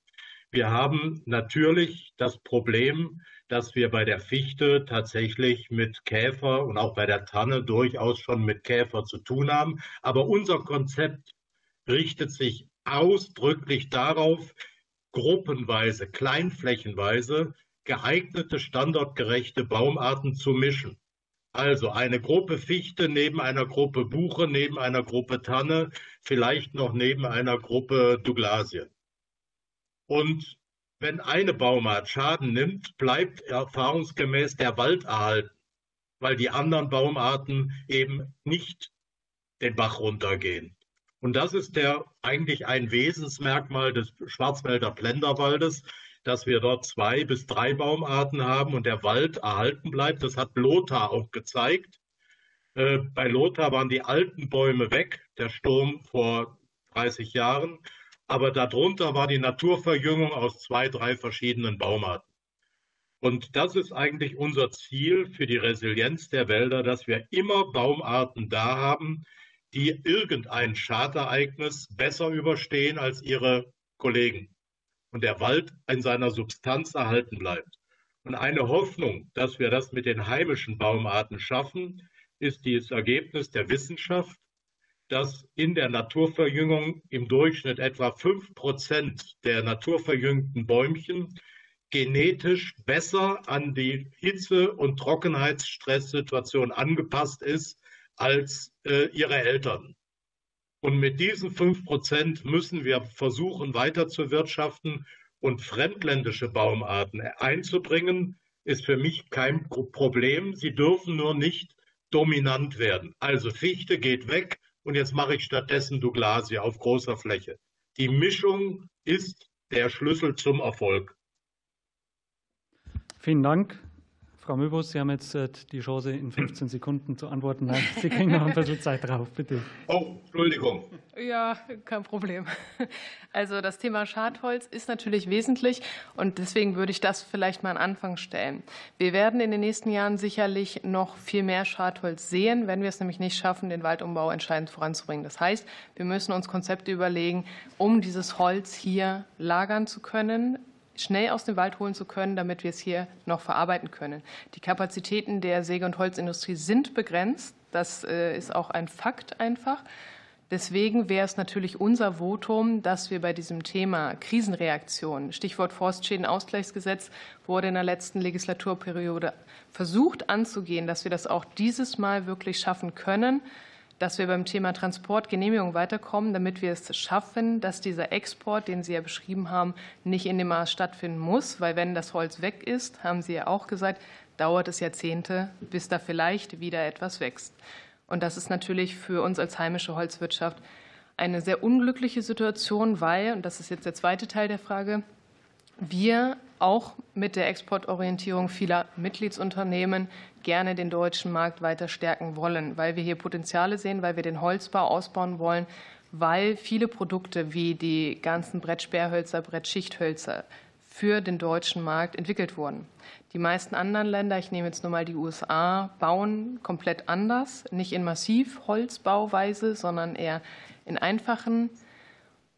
Wir haben natürlich das Problem, dass wir bei der Fichte tatsächlich mit Käfer und auch bei der Tanne durchaus schon mit Käfer zu tun haben. Aber unser Konzept richtet sich ausdrücklich darauf, gruppenweise, kleinflächenweise geeignete, standortgerechte Baumarten zu mischen. Also eine Gruppe Fichte neben einer Gruppe Buche, neben einer Gruppe Tanne, vielleicht noch neben einer Gruppe Douglasie. Und wenn eine Baumart Schaden nimmt, bleibt erfahrungsgemäß der Wald erhalten, weil die anderen Baumarten eben nicht den Bach runtergehen. Und das ist der eigentlich ein Wesensmerkmal des Schwarzwälder Plenderwaldes, dass wir dort zwei bis drei Baumarten haben und der Wald erhalten bleibt. Das hat Lothar auch gezeigt. Äh, bei Lothar waren die alten Bäume weg, der Sturm vor 30 Jahren aber darunter war die Naturverjüngung aus zwei, drei verschiedenen Baumarten. Und das ist eigentlich unser Ziel für die Resilienz der Wälder, dass wir immer Baumarten da haben, die irgendein Schadereignis besser überstehen als ihre Kollegen und der Wald in seiner Substanz erhalten bleibt. Und eine Hoffnung, dass wir das mit den heimischen Baumarten schaffen, ist das Ergebnis der Wissenschaft, dass in der Naturverjüngung im Durchschnitt etwa fünf Prozent der naturverjüngten Bäumchen genetisch besser an die Hitze- und Trockenheitsstresssituation angepasst ist als äh, ihre Eltern. Und mit diesen fünf Prozent müssen wir versuchen, weiter zu wirtschaften und fremdländische Baumarten einzubringen, ist für mich kein Problem. Sie dürfen nur nicht dominant werden. Also Fichte geht weg, und jetzt mache ich stattdessen Douglasie auf großer Fläche. Die Mischung ist der Schlüssel zum Erfolg. Vielen Dank. Frau Möbus, Sie haben jetzt äh, die Chance, in 15 Sekunden zu antworten. Nein, Sie kriegen noch ein bisschen Zeit drauf, bitte. Oh, Entschuldigung. Ja, kein Problem. Also das Thema Schadholz ist natürlich wesentlich und deswegen würde ich das vielleicht mal an Anfang stellen. Wir werden in den nächsten Jahren sicherlich noch viel mehr Schadholz sehen, wenn wir es nämlich nicht schaffen, den Waldumbau entscheidend voranzubringen. Das heißt, wir müssen uns Konzepte überlegen, um dieses Holz hier lagern zu können, schnell aus dem Wald holen zu können, damit wir es hier noch verarbeiten können. Die Kapazitäten der Säge- und Holzindustrie sind begrenzt. Das äh, ist auch ein Fakt einfach. Deswegen wäre es natürlich unser Votum, dass wir bei diesem Thema Krisenreaktion, Stichwort Forstschädenausgleichsgesetz, wurde in der letzten Legislaturperiode versucht anzugehen, dass wir das auch dieses Mal wirklich schaffen können, dass wir beim Thema Transportgenehmigung weiterkommen, damit wir es schaffen, dass dieser Export, den Sie ja beschrieben haben, nicht in dem Maß stattfinden muss, weil wenn das Holz weg ist, haben Sie ja auch gesagt, dauert es Jahrzehnte, bis da vielleicht wieder etwas wächst. Und das ist natürlich für uns als heimische Holzwirtschaft eine sehr unglückliche Situation, weil, und das ist jetzt der zweite Teil der Frage, wir auch mit der Exportorientierung vieler Mitgliedsunternehmen gerne den deutschen Markt weiter stärken wollen, weil wir hier Potenziale sehen, weil wir den Holzbau ausbauen wollen, weil viele Produkte wie die ganzen Brettsperrhölzer, Brettschichthölzer für den deutschen Markt entwickelt wurden. Die meisten anderen Länder, ich nehme jetzt nur mal die USA, bauen komplett anders, nicht in Massivholzbauweise, sondern eher in einfachen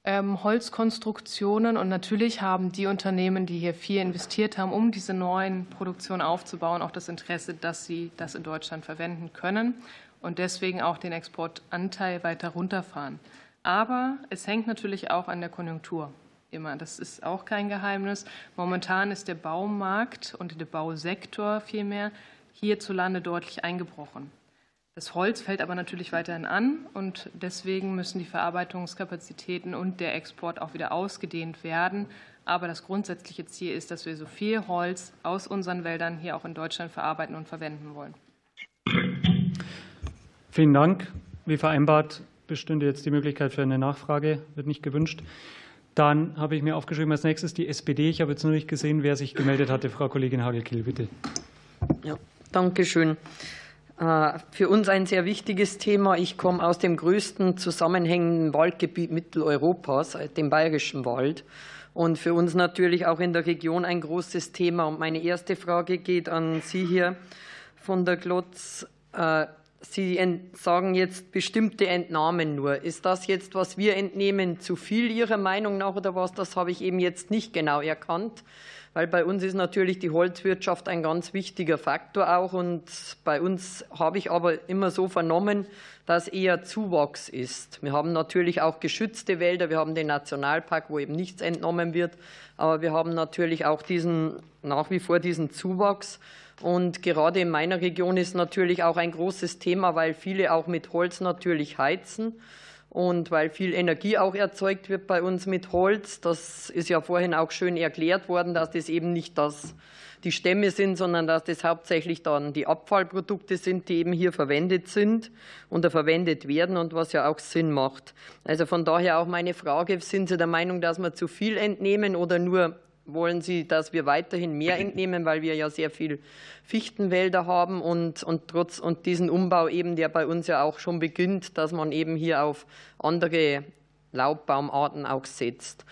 Holzkonstruktionen. Und natürlich haben die Unternehmen, die hier viel investiert haben, um diese neuen Produktionen aufzubauen, auch das Interesse, dass sie das in Deutschland verwenden können und deswegen auch den Exportanteil weiter runterfahren. Aber es hängt natürlich auch an der Konjunktur. Immer. Das ist auch kein Geheimnis. Momentan ist der Baumarkt und der Bausektor vielmehr hierzulande deutlich eingebrochen. Das Holz fällt aber natürlich weiterhin an und deswegen müssen die Verarbeitungskapazitäten und der Export auch wieder ausgedehnt werden. Aber das grundsätzliche Ziel ist, dass wir so viel Holz aus unseren Wäldern hier auch in Deutschland verarbeiten und verwenden wollen. Vielen Dank. Wie vereinbart bestünde jetzt die Möglichkeit für eine Nachfrage, wird nicht gewünscht. Dann habe ich mir aufgeschrieben als nächstes die SPD. Ich habe jetzt nur nicht gesehen, wer sich gemeldet hatte. Frau Kollegin Hagelkiel, bitte. Ja, danke schön. Äh, für uns ein sehr wichtiges Thema. Ich komme aus dem größten zusammenhängenden Waldgebiet Mitteleuropas, äh, dem Bayerischen Wald. Und für uns natürlich auch in der Region ein großes Thema. Und meine erste Frage geht an Sie hier von der Glotz. Äh, Sie sagen jetzt bestimmte Entnahmen nur. Ist das jetzt, was wir entnehmen, zu viel Ihrer Meinung nach oder was? Das habe ich eben jetzt nicht genau erkannt weil bei uns ist natürlich die Holzwirtschaft ein ganz wichtiger Faktor auch. Und bei uns habe ich aber immer so vernommen, dass eher Zuwachs ist. Wir haben natürlich auch geschützte Wälder, wir haben den Nationalpark, wo eben nichts entnommen wird, aber wir haben natürlich auch diesen, nach wie vor diesen Zuwachs. Und gerade in meiner Region ist natürlich auch ein großes Thema, weil viele auch mit Holz natürlich heizen. Und weil viel Energie auch erzeugt wird bei uns mit Holz, das ist ja vorhin auch schön erklärt worden, dass das eben nicht das, die Stämme sind, sondern dass das hauptsächlich dann die Abfallprodukte sind, die eben hier verwendet sind oder verwendet werden und was ja auch Sinn macht. Also von daher auch meine Frage, sind Sie der Meinung, dass wir zu viel entnehmen oder nur wollen Sie, dass wir weiterhin mehr entnehmen, weil wir ja sehr viel Fichtenwälder haben und, und trotz und diesen Umbau eben, der bei uns ja auch schon beginnt, dass man eben hier auf andere Laubbaumarten auch setzt.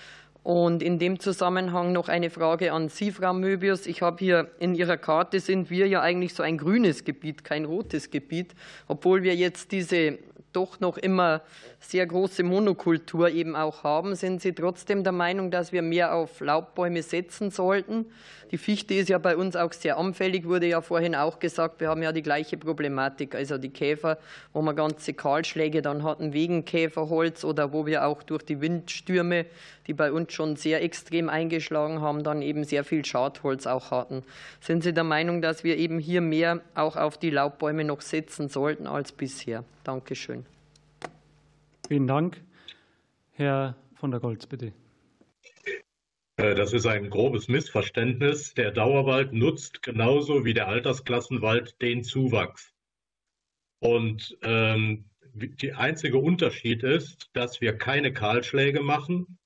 Und in dem Zusammenhang noch eine Frage an Sie, Frau Möbius. Ich habe hier in Ihrer Karte sind wir ja eigentlich so ein grünes Gebiet, kein rotes Gebiet, obwohl wir jetzt diese doch noch immer sehr große Monokultur eben auch haben, sind Sie trotzdem der Meinung, dass wir mehr auf Laubbäume setzen sollten? Die Fichte ist ja bei uns auch sehr anfällig, wurde ja vorhin auch gesagt. Wir haben ja die gleiche Problematik, also die Käfer, wo wir ganze Kahlschläge dann hatten wegen Käferholz oder wo wir auch durch die Windstürme, die bei uns schon sehr extrem eingeschlagen haben, dann eben sehr viel Schadholz auch hatten. Sind Sie der Meinung, dass wir eben hier mehr auch auf die Laubbäume noch setzen sollten als bisher? Dankeschön. Vielen Dank. Herr von der Goltz, bitte. Äh, das ist ein grobes Missverständnis. Der Dauerwald nutzt genauso wie der Altersklassenwald den Zuwachs. Und ähm, der einzige Unterschied ist, dass wir keine Kahlschläge machen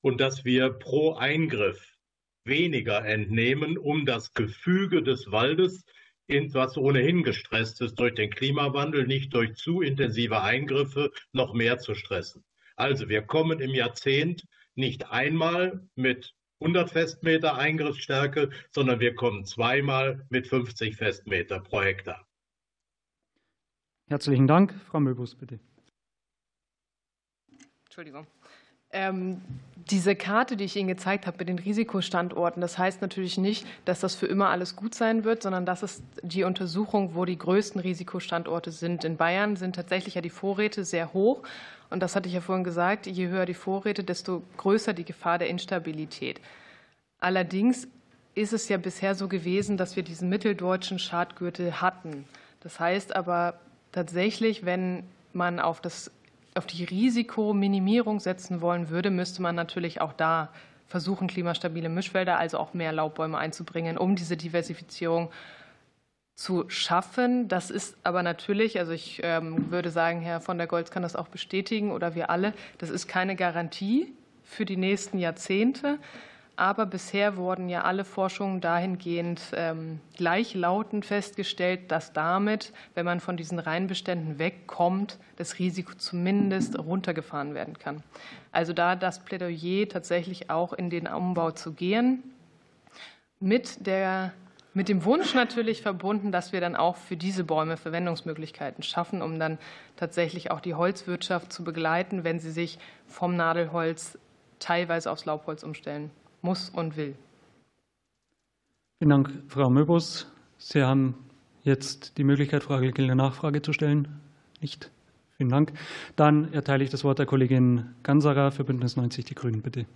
und dass wir pro Eingriff weniger entnehmen, um das Gefüge des Waldes was ohnehin gestresst ist durch den Klimawandel, nicht durch zu intensive Eingriffe noch mehr zu stressen. Also wir kommen im Jahrzehnt nicht einmal mit 100 Festmeter Eingriffsstärke, sondern wir kommen zweimal mit 50 Festmeter pro Hektar. Herzlichen Dank. Frau Möbus, bitte. Entschuldigung. Ähm, diese Karte, die ich Ihnen gezeigt habe mit den Risikostandorten, das heißt natürlich nicht, dass das für immer alles gut sein wird, sondern das ist die Untersuchung, wo die größten Risikostandorte sind. In Bayern sind tatsächlich ja die Vorräte sehr hoch. Und das hatte ich ja vorhin gesagt, je höher die Vorräte, desto größer die Gefahr der Instabilität. Allerdings ist es ja bisher so gewesen, dass wir diesen mitteldeutschen Schadgürtel hatten. Das heißt aber tatsächlich, wenn man auf das auf die Risikominimierung setzen wollen würde, müsste man natürlich auch da versuchen, klimastabile Mischwälder, also auch mehr Laubbäume einzubringen, um diese Diversifizierung zu schaffen. Das ist aber natürlich, also ich ähm, würde sagen, Herr von der Goltz kann das auch bestätigen oder wir alle, das ist keine Garantie für die nächsten Jahrzehnte. Aber bisher wurden ja alle Forschungen dahingehend ähm, gleichlautend festgestellt, dass damit, wenn man von diesen Reinbeständen wegkommt, das Risiko zumindest runtergefahren werden kann. Also da das Plädoyer tatsächlich auch in den Umbau zu gehen, mit der mit dem Wunsch natürlich verbunden, dass wir dann auch für diese Bäume Verwendungsmöglichkeiten schaffen, um dann tatsächlich auch die Holzwirtschaft zu begleiten, wenn sie sich vom Nadelholz teilweise aufs Laubholz umstellen muss und will. Vielen Dank, Frau Möbus. Sie haben jetzt die Möglichkeit, Frage geltende Nachfrage zu stellen. Nicht? Vielen Dank. Dann erteile ich das Wort der Kollegin Ganserer für Bündnis 90 Die Grünen, bitte.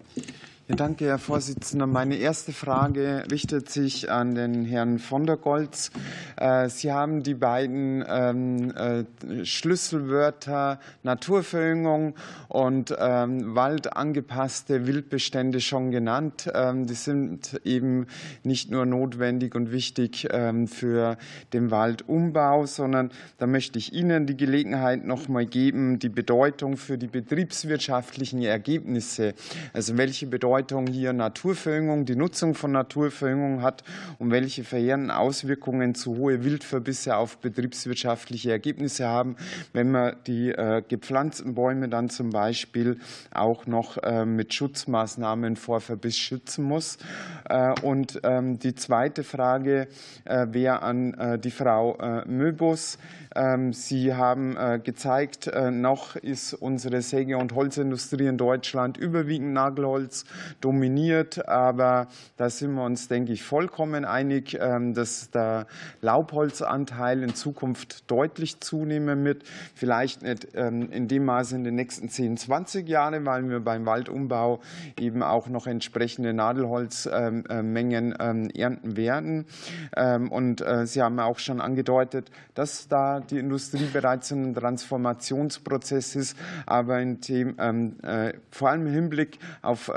Ja, danke, Herr Vorsitzender. Meine erste Frage richtet sich an den Herrn von der Goltz. Äh, Sie haben die beiden ähm, äh, Schlüsselwörter Naturverjüngung und ähm, waldangepasste Wildbestände schon genannt. Ähm, die sind eben nicht nur notwendig und wichtig für den Waldumbau, sondern da möchte ich Ihnen die Gelegenheit noch mal geben, die Bedeutung für die betriebswirtschaftlichen Ergebnisse, also welche Bedeutung Bedeutung hier Naturverjüngung, die Nutzung von Naturverjüngung hat und welche verheerenden Auswirkungen zu hohe Wildverbisse auf betriebswirtschaftliche Ergebnisse haben, wenn man die äh, gepflanzten Bäume dann zum Beispiel auch noch äh, mit Schutzmaßnahmen vor Verbiss schützen muss. Und ähm, die zweite Frage wäre an die Frau Möbus. Ähm, Sie haben gezeigt, noch ist unsere Säge- und Holzindustrie in Deutschland überwiegend Nagelholz dominiert. Aber da sind wir uns, denke ich, vollkommen einig, ähm, dass der Laubholzanteil in Zukunft deutlich zunehmen wird. Vielleicht nicht ähm, in dem Maße in den nächsten 10, 20 Jahren, weil wir beim Waldumbau eben auch noch entsprechende Nadelholzmengen ähm, ernten werden. Und äh, Sie haben auch schon angedeutet, dass da die Industrie bereits in einem Transformationsprozess ist, aber in dem, äh, vor allem im Hinblick auf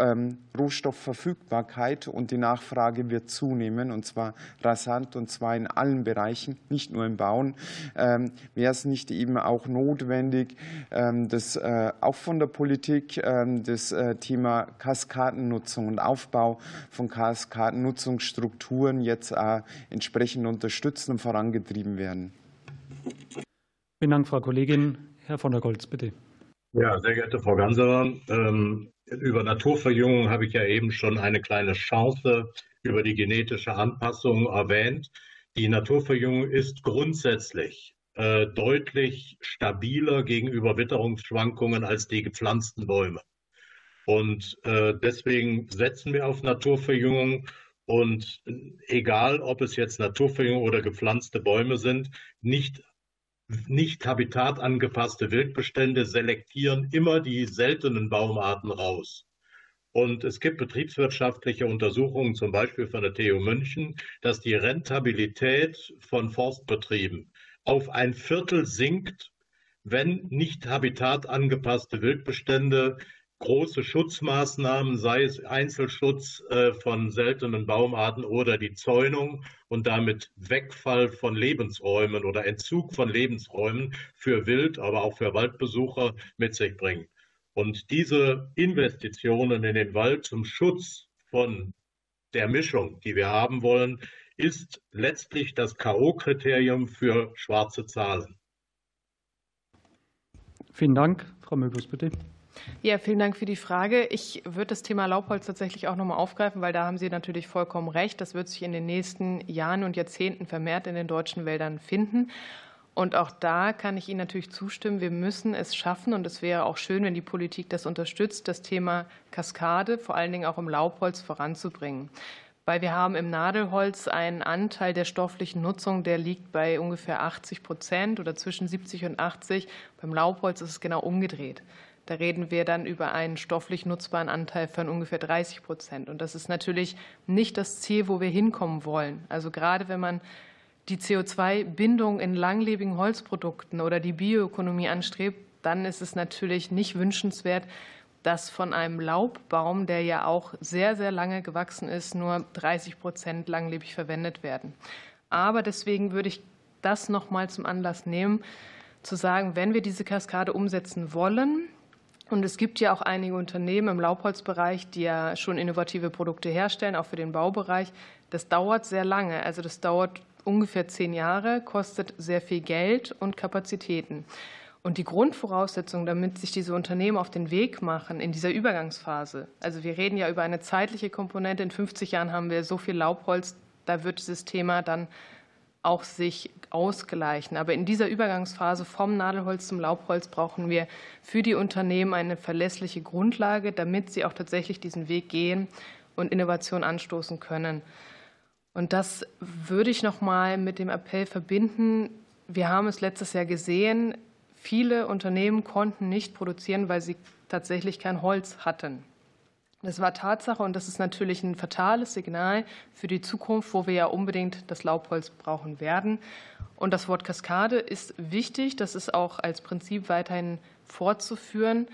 Rohstoffverfügbarkeit und die Nachfrage wird zunehmen und zwar rasant und zwar in allen Bereichen, nicht nur im Bauen. Ähm, wäre es nicht eben auch notwendig, ähm, dass äh, auch von der Politik ähm, das äh, Thema Kaskadennutzung und Aufbau von Kaskadennutzungsstrukturen jetzt entsprechend unterstützt und vorangetrieben werden? Vielen Dank, Frau Kollegin. Herr von der Goltz, bitte. Ja, sehr geehrte Frau Ganserer, über Naturverjüngung habe ich ja eben schon eine kleine Chance über die genetische Anpassung erwähnt. Die Naturverjüngung ist grundsätzlich äh, deutlich stabiler gegenüber Witterungsschwankungen als die gepflanzten Bäume. Und äh, deswegen setzen wir auf Naturverjüngung. Und egal, ob es jetzt Naturverjüngung oder gepflanzte Bäume sind, nicht nicht habitatangepasste Wildbestände selektieren immer die seltenen Baumarten raus. Und es gibt betriebswirtschaftliche Untersuchungen, zum Beispiel von der TU München, dass die Rentabilität von Forstbetrieben auf ein Viertel sinkt, wenn nicht habitatangepasste Wildbestände große Schutzmaßnahmen, sei es Einzelschutz äh, von seltenen Baumarten oder die Zäunung und damit Wegfall von Lebensräumen oder Entzug von Lebensräumen für Wild, aber auch für Waldbesucher mit sich bringen. Und diese Investitionen in den Wald zum Schutz von der Mischung, die wir haben wollen, ist letztlich das K.O.-Kriterium für schwarze Zahlen. Vielen Dank. Frau Möbus, bitte. Ja, vielen Dank für die Frage. Ich würde das Thema Laubholz tatsächlich auch nochmal aufgreifen, weil da haben Sie natürlich vollkommen recht. Das wird sich in den nächsten Jahren und Jahrzehnten vermehrt in den deutschen Wäldern finden. Und auch da kann ich Ihnen natürlich zustimmen. Wir müssen es schaffen, und es wäre auch schön, wenn die Politik das unterstützt, das Thema Kaskade, vor allen Dingen auch im Laubholz, voranzubringen. Weil wir haben im Nadelholz einen Anteil der stofflichen Nutzung, der liegt bei ungefähr 80 Prozent oder zwischen 70 und 80. Beim Laubholz ist es genau umgedreht. Da reden wir dann über einen stofflich nutzbaren Anteil von ungefähr 30 Prozent. Und das ist natürlich nicht das Ziel, wo wir hinkommen wollen. Also gerade wenn man die CO2-Bindung in langlebigen Holzprodukten oder die Bioökonomie anstrebt, dann ist es natürlich nicht wünschenswert, dass von einem Laubbaum, der ja auch sehr, sehr lange gewachsen ist, nur 30 Prozent langlebig verwendet werden. Aber deswegen würde ich das noch mal zum Anlass nehmen, zu sagen, wenn wir diese Kaskade umsetzen wollen, und es gibt ja auch einige Unternehmen im Laubholzbereich, die ja schon innovative Produkte herstellen, auch für den Baubereich. Das dauert sehr lange. Also das dauert ungefähr zehn Jahre, kostet sehr viel Geld und Kapazitäten. Und die Grundvoraussetzung, damit sich diese Unternehmen auf den Weg machen in dieser Übergangsphase, also wir reden ja über eine zeitliche Komponente, in 50 Jahren haben wir so viel Laubholz, da wird dieses Thema dann auch sich ausgleichen. Aber in dieser Übergangsphase vom Nadelholz zum Laubholz brauchen wir für die Unternehmen eine verlässliche Grundlage, damit sie auch tatsächlich diesen Weg gehen und Innovation anstoßen können. Und das würde ich noch mal mit dem Appell verbinden. Wir haben es letztes Jahr gesehen, viele Unternehmen konnten nicht produzieren, weil sie tatsächlich kein Holz hatten. Das war Tatsache und das ist natürlich ein fatales Signal für die Zukunft, wo wir ja unbedingt das Laubholz brauchen werden. Und das Wort Kaskade ist wichtig. Das ist auch als Prinzip weiterhin fortzuführen.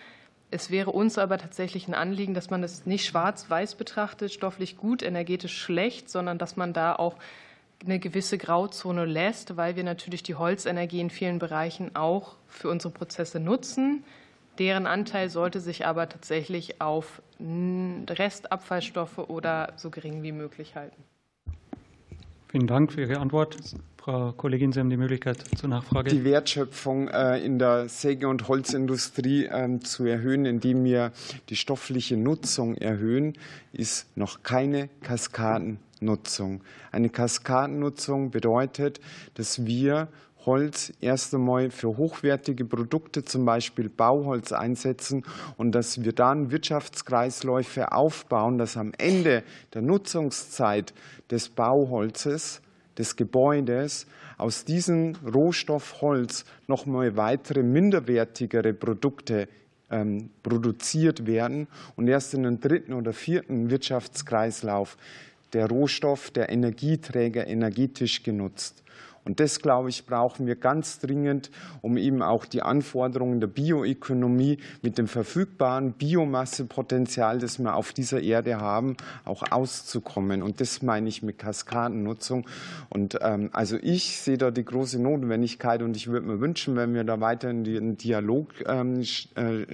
Es wäre uns aber tatsächlich ein Anliegen, dass man es nicht schwarz-weiß betrachtet, stofflich gut, energetisch schlecht, sondern dass man da auch eine gewisse Grauzone lässt, weil wir natürlich die Holzenergie in vielen Bereichen auch für unsere Prozesse nutzen. Deren Anteil sollte sich aber tatsächlich auf Restabfallstoffe oder so gering wie möglich halten. Vielen Dank für Ihre Antwort. Frau Kollegin, Sie haben die Möglichkeit zur Nachfrage. Die Wertschöpfung äh, in der Säge- und Holzindustrie ähm, zu erhöhen, indem wir die stoffliche Nutzung erhöhen, ist noch keine Kaskadennutzung. Eine Kaskadennutzung bedeutet, dass wir Holz erst einmal für hochwertige Produkte, zum Beispiel Bauholz, einsetzen und dass wir dann Wirtschaftskreisläufe aufbauen, dass am Ende der Nutzungszeit des Bauholzes des Gebäudes aus diesem Rohstoff Holz noch mal weitere minderwertigere Produkte ähm, produziert werden und erst in den dritten oder vierten Wirtschaftskreislauf der Rohstoff, der Energieträger energetisch genutzt. Und das, glaube ich, brauchen wir ganz dringend, um eben auch die Anforderungen der Bioökonomie mit dem verfügbaren Biomassepotenzial, das wir auf dieser Erde haben, auch auszukommen. Und das meine ich mit Kaskadennutzung. Und ähm, also ich sehe da die große Notwendigkeit und ich würde mir wünschen, wenn wir da weiter in den Dialog ähm, äh,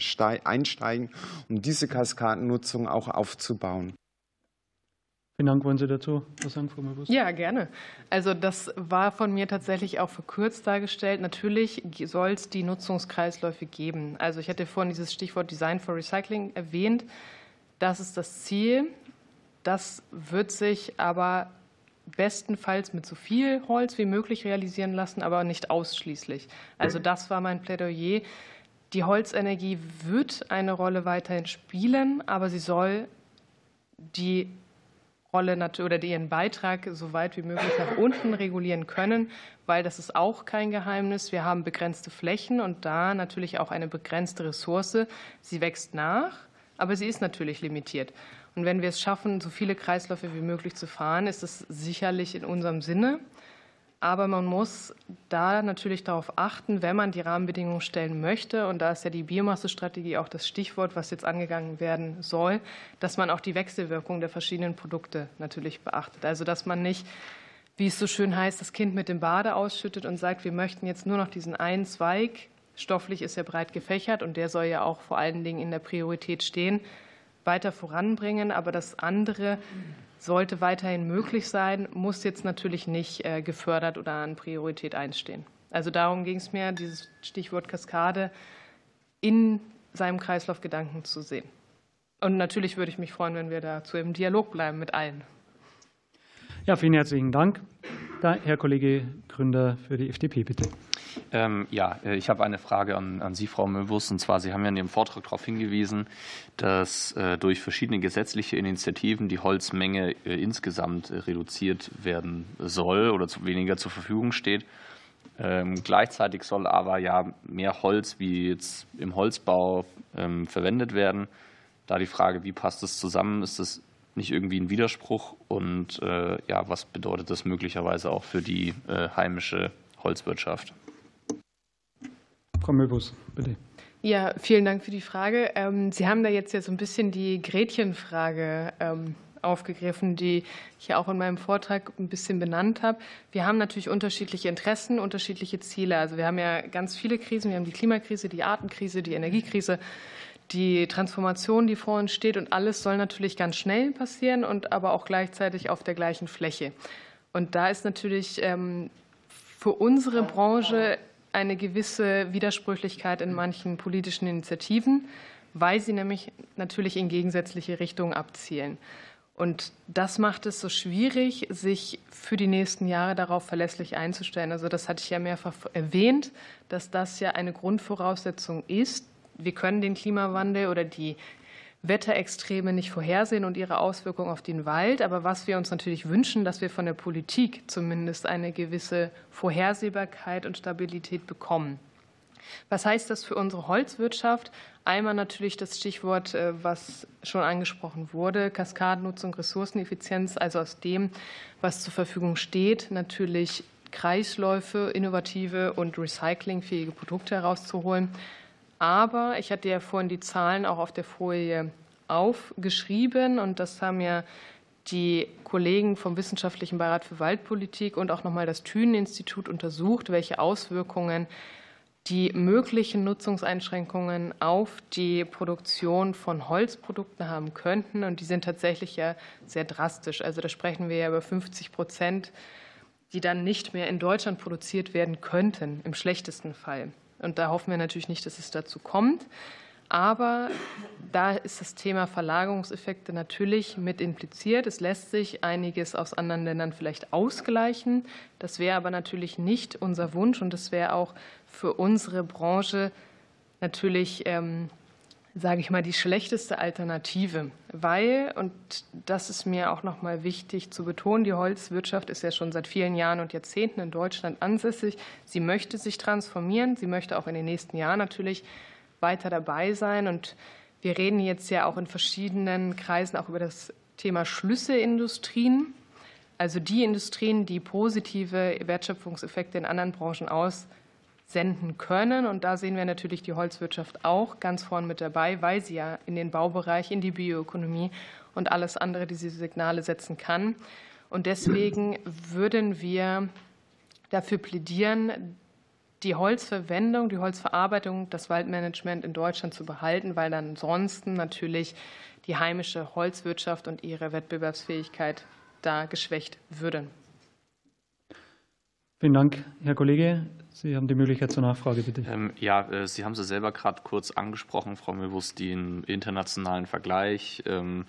einsteigen, um diese Kaskadennutzung auch aufzubauen. Vielen Dank. Wollen Sie dazu was sagen, Frau Mabus? Ja, gerne. Also das war von mir tatsächlich auch verkürzt dargestellt. Natürlich soll es die Nutzungskreisläufe geben. Also ich hatte vorhin dieses Stichwort Design for Recycling erwähnt. Das ist das Ziel. Das wird sich aber bestenfalls mit so viel Holz wie möglich realisieren lassen, aber nicht ausschließlich. Also das war mein Plädoyer. Die Holzenergie wird eine Rolle weiterhin spielen, aber sie soll die Rolle oder ihren Beitrag so weit wie möglich nach unten regulieren können, weil das ist auch kein Geheimnis. Wir haben begrenzte Flächen und da natürlich auch eine begrenzte Ressource. Sie wächst nach, aber sie ist natürlich limitiert. Und wenn wir es schaffen, so viele Kreisläufe wie möglich zu fahren, ist es sicherlich in unserem Sinne. Aber man muss da natürlich darauf achten, wenn man die Rahmenbedingungen stellen möchte, und da ist ja die Biomassestrategie auch das Stichwort, was jetzt angegangen werden soll, dass man auch die Wechselwirkung der verschiedenen Produkte natürlich beachtet. Also dass man nicht, wie es so schön heißt, das Kind mit dem Bade ausschüttet und sagt, wir möchten jetzt nur noch diesen einen Zweig. Stofflich ist er breit gefächert und der soll ja auch vor allen Dingen in der Priorität stehen, weiter voranbringen, aber das andere sollte weiterhin möglich sein, muss jetzt natürlich nicht äh, gefördert oder an Priorität einstehen. Also darum ging es mir, dieses Stichwort Kaskade in seinem Kreislaufgedanken zu sehen. Und natürlich würde ich mich freuen, wenn wir dazu im Dialog bleiben mit allen. Ja, vielen herzlichen Dank. Da, Herr Kollege Gründer für die FDP, bitte. Ähm, ja, äh, ich habe eine Frage an, an Sie, Frau Möwus. Und zwar, Sie haben ja in Ihrem Vortrag darauf hingewiesen, dass äh, durch verschiedene gesetzliche Initiativen die Holzmenge äh, insgesamt reduziert werden soll oder weniger zur Verfügung steht. Ähm, gleichzeitig soll aber ja mehr Holz wie jetzt im Holzbau ähm, verwendet werden. Da die Frage, wie passt das zusammen? Ist das nicht irgendwie ein Widerspruch? Und ja, was bedeutet das möglicherweise auch für die heimische Holzwirtschaft? Frau Möbus, bitte. Ja, vielen Dank für die Frage. Ähm, Sie haben da jetzt ja so ein bisschen die Gretchenfrage ähm, aufgegriffen, die ich ja auch in meinem Vortrag ein bisschen benannt habe. Wir haben natürlich unterschiedliche Interessen, unterschiedliche Ziele. Also wir haben ja ganz viele Krisen. Wir haben die Klimakrise, die Artenkrise, die Energiekrise, die Transformation, die vor uns steht. Und alles soll natürlich ganz schnell passieren und aber auch gleichzeitig auf der gleichen Fläche. Und da ist natürlich ähm, für unsere Branche eine gewisse Widersprüchlichkeit in manchen politischen Initiativen, weil sie nämlich natürlich in gegensätzliche Richtungen abzielen. Und das macht es so schwierig, sich für die nächsten Jahre darauf verlässlich einzustellen. Also das hatte ich ja mehrfach erwähnt, dass das ja eine Grundvoraussetzung ist. Wir können den Klimawandel oder die Wetterextreme nicht vorhersehen und ihre Auswirkungen auf den Wald. Aber was wir uns natürlich wünschen, dass wir von der Politik zumindest eine gewisse Vorhersehbarkeit und Stabilität bekommen. Was heißt das für unsere Holzwirtschaft? Einmal natürlich das Stichwort, äh, was schon angesprochen wurde, Kaskadennutzung, Ressourceneffizienz, also aus dem, was zur Verfügung steht, natürlich Kreisläufe, innovative und recyclingfähige Produkte herauszuholen. Aber ich hatte ja vorhin die Zahlen auch auf der Folie aufgeschrieben und das haben ja die Kollegen vom Wissenschaftlichen Beirat für Waldpolitik und auch nochmal das Thünen-Institut untersucht, welche Auswirkungen die möglichen Nutzungseinschränkungen auf die Produktion von Holzprodukten haben könnten. Und die sind tatsächlich ja sehr drastisch. Also da sprechen wir ja über 50 Prozent, die dann nicht mehr in Deutschland produziert werden könnten, im schlechtesten Fall. Und da hoffen wir natürlich nicht, dass es dazu kommt. Aber da ist das Thema Verlagerungseffekte natürlich mit impliziert. Es lässt sich einiges aus anderen Ländern vielleicht ausgleichen. Das wäre aber natürlich nicht unser Wunsch und das wäre auch für unsere Branche natürlich, ähm, sage ich mal, die schlechteste Alternative, weil, und das ist mir auch noch mal wichtig zu betonen, die Holzwirtschaft ist ja schon seit vielen Jahren und Jahrzehnten in Deutschland ansässig. Sie möchte sich transformieren, sie möchte auch in den nächsten Jahren natürlich weiter dabei sein. Und wir reden jetzt ja auch in verschiedenen Kreisen auch über das Thema Schlüsselindustrien, also die Industrien, die positive Wertschöpfungseffekte in anderen Branchen aussenden können. Und da sehen wir natürlich die Holzwirtschaft auch ganz vorn mit dabei, weil sie ja in den Baubereich, in die Bioökonomie und alles andere diese Signale setzen kann. Und deswegen würden wir dafür plädieren, die Holzverwendung, die Holzverarbeitung, das Waldmanagement in Deutschland zu behalten, weil dann ansonsten natürlich die heimische Holzwirtschaft und ihre Wettbewerbsfähigkeit da geschwächt würden. Vielen Dank, Herr Kollege. Sie haben die Möglichkeit zur Nachfrage, bitte. Ähm, ja, äh, Sie haben sie selber gerade kurz angesprochen, Frau Möbus, den internationalen Vergleich ähm,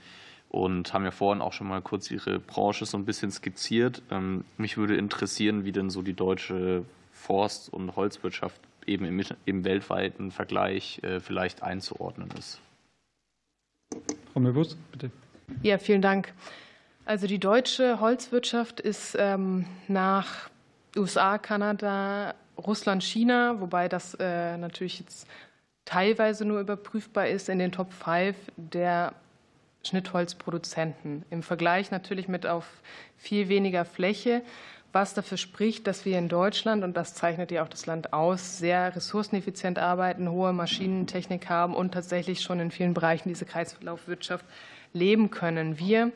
und haben ja vorhin auch schon mal kurz Ihre Branche so ein bisschen skizziert. Ähm, mich würde interessieren, wie denn so die deutsche Forst- und Holzwirtschaft eben im, im weltweiten Vergleich äh, vielleicht einzuordnen ist. Frau Möbus, bitte. Ja, vielen Dank. Also die deutsche Holzwirtschaft ist nach USA, Kanada, Russland, China, wobei das äh, natürlich jetzt teilweise nur überprüfbar ist, in den Top 5 der Schnittholzproduzenten. Im Vergleich natürlich mit auf viel weniger Fläche was dafür spricht, dass wir in Deutschland, und das zeichnet ja auch das Land aus, sehr ressourceneffizient arbeiten, hohe Maschinentechnik haben und tatsächlich schon in vielen Bereichen diese Kreislaufwirtschaft leben können. Wir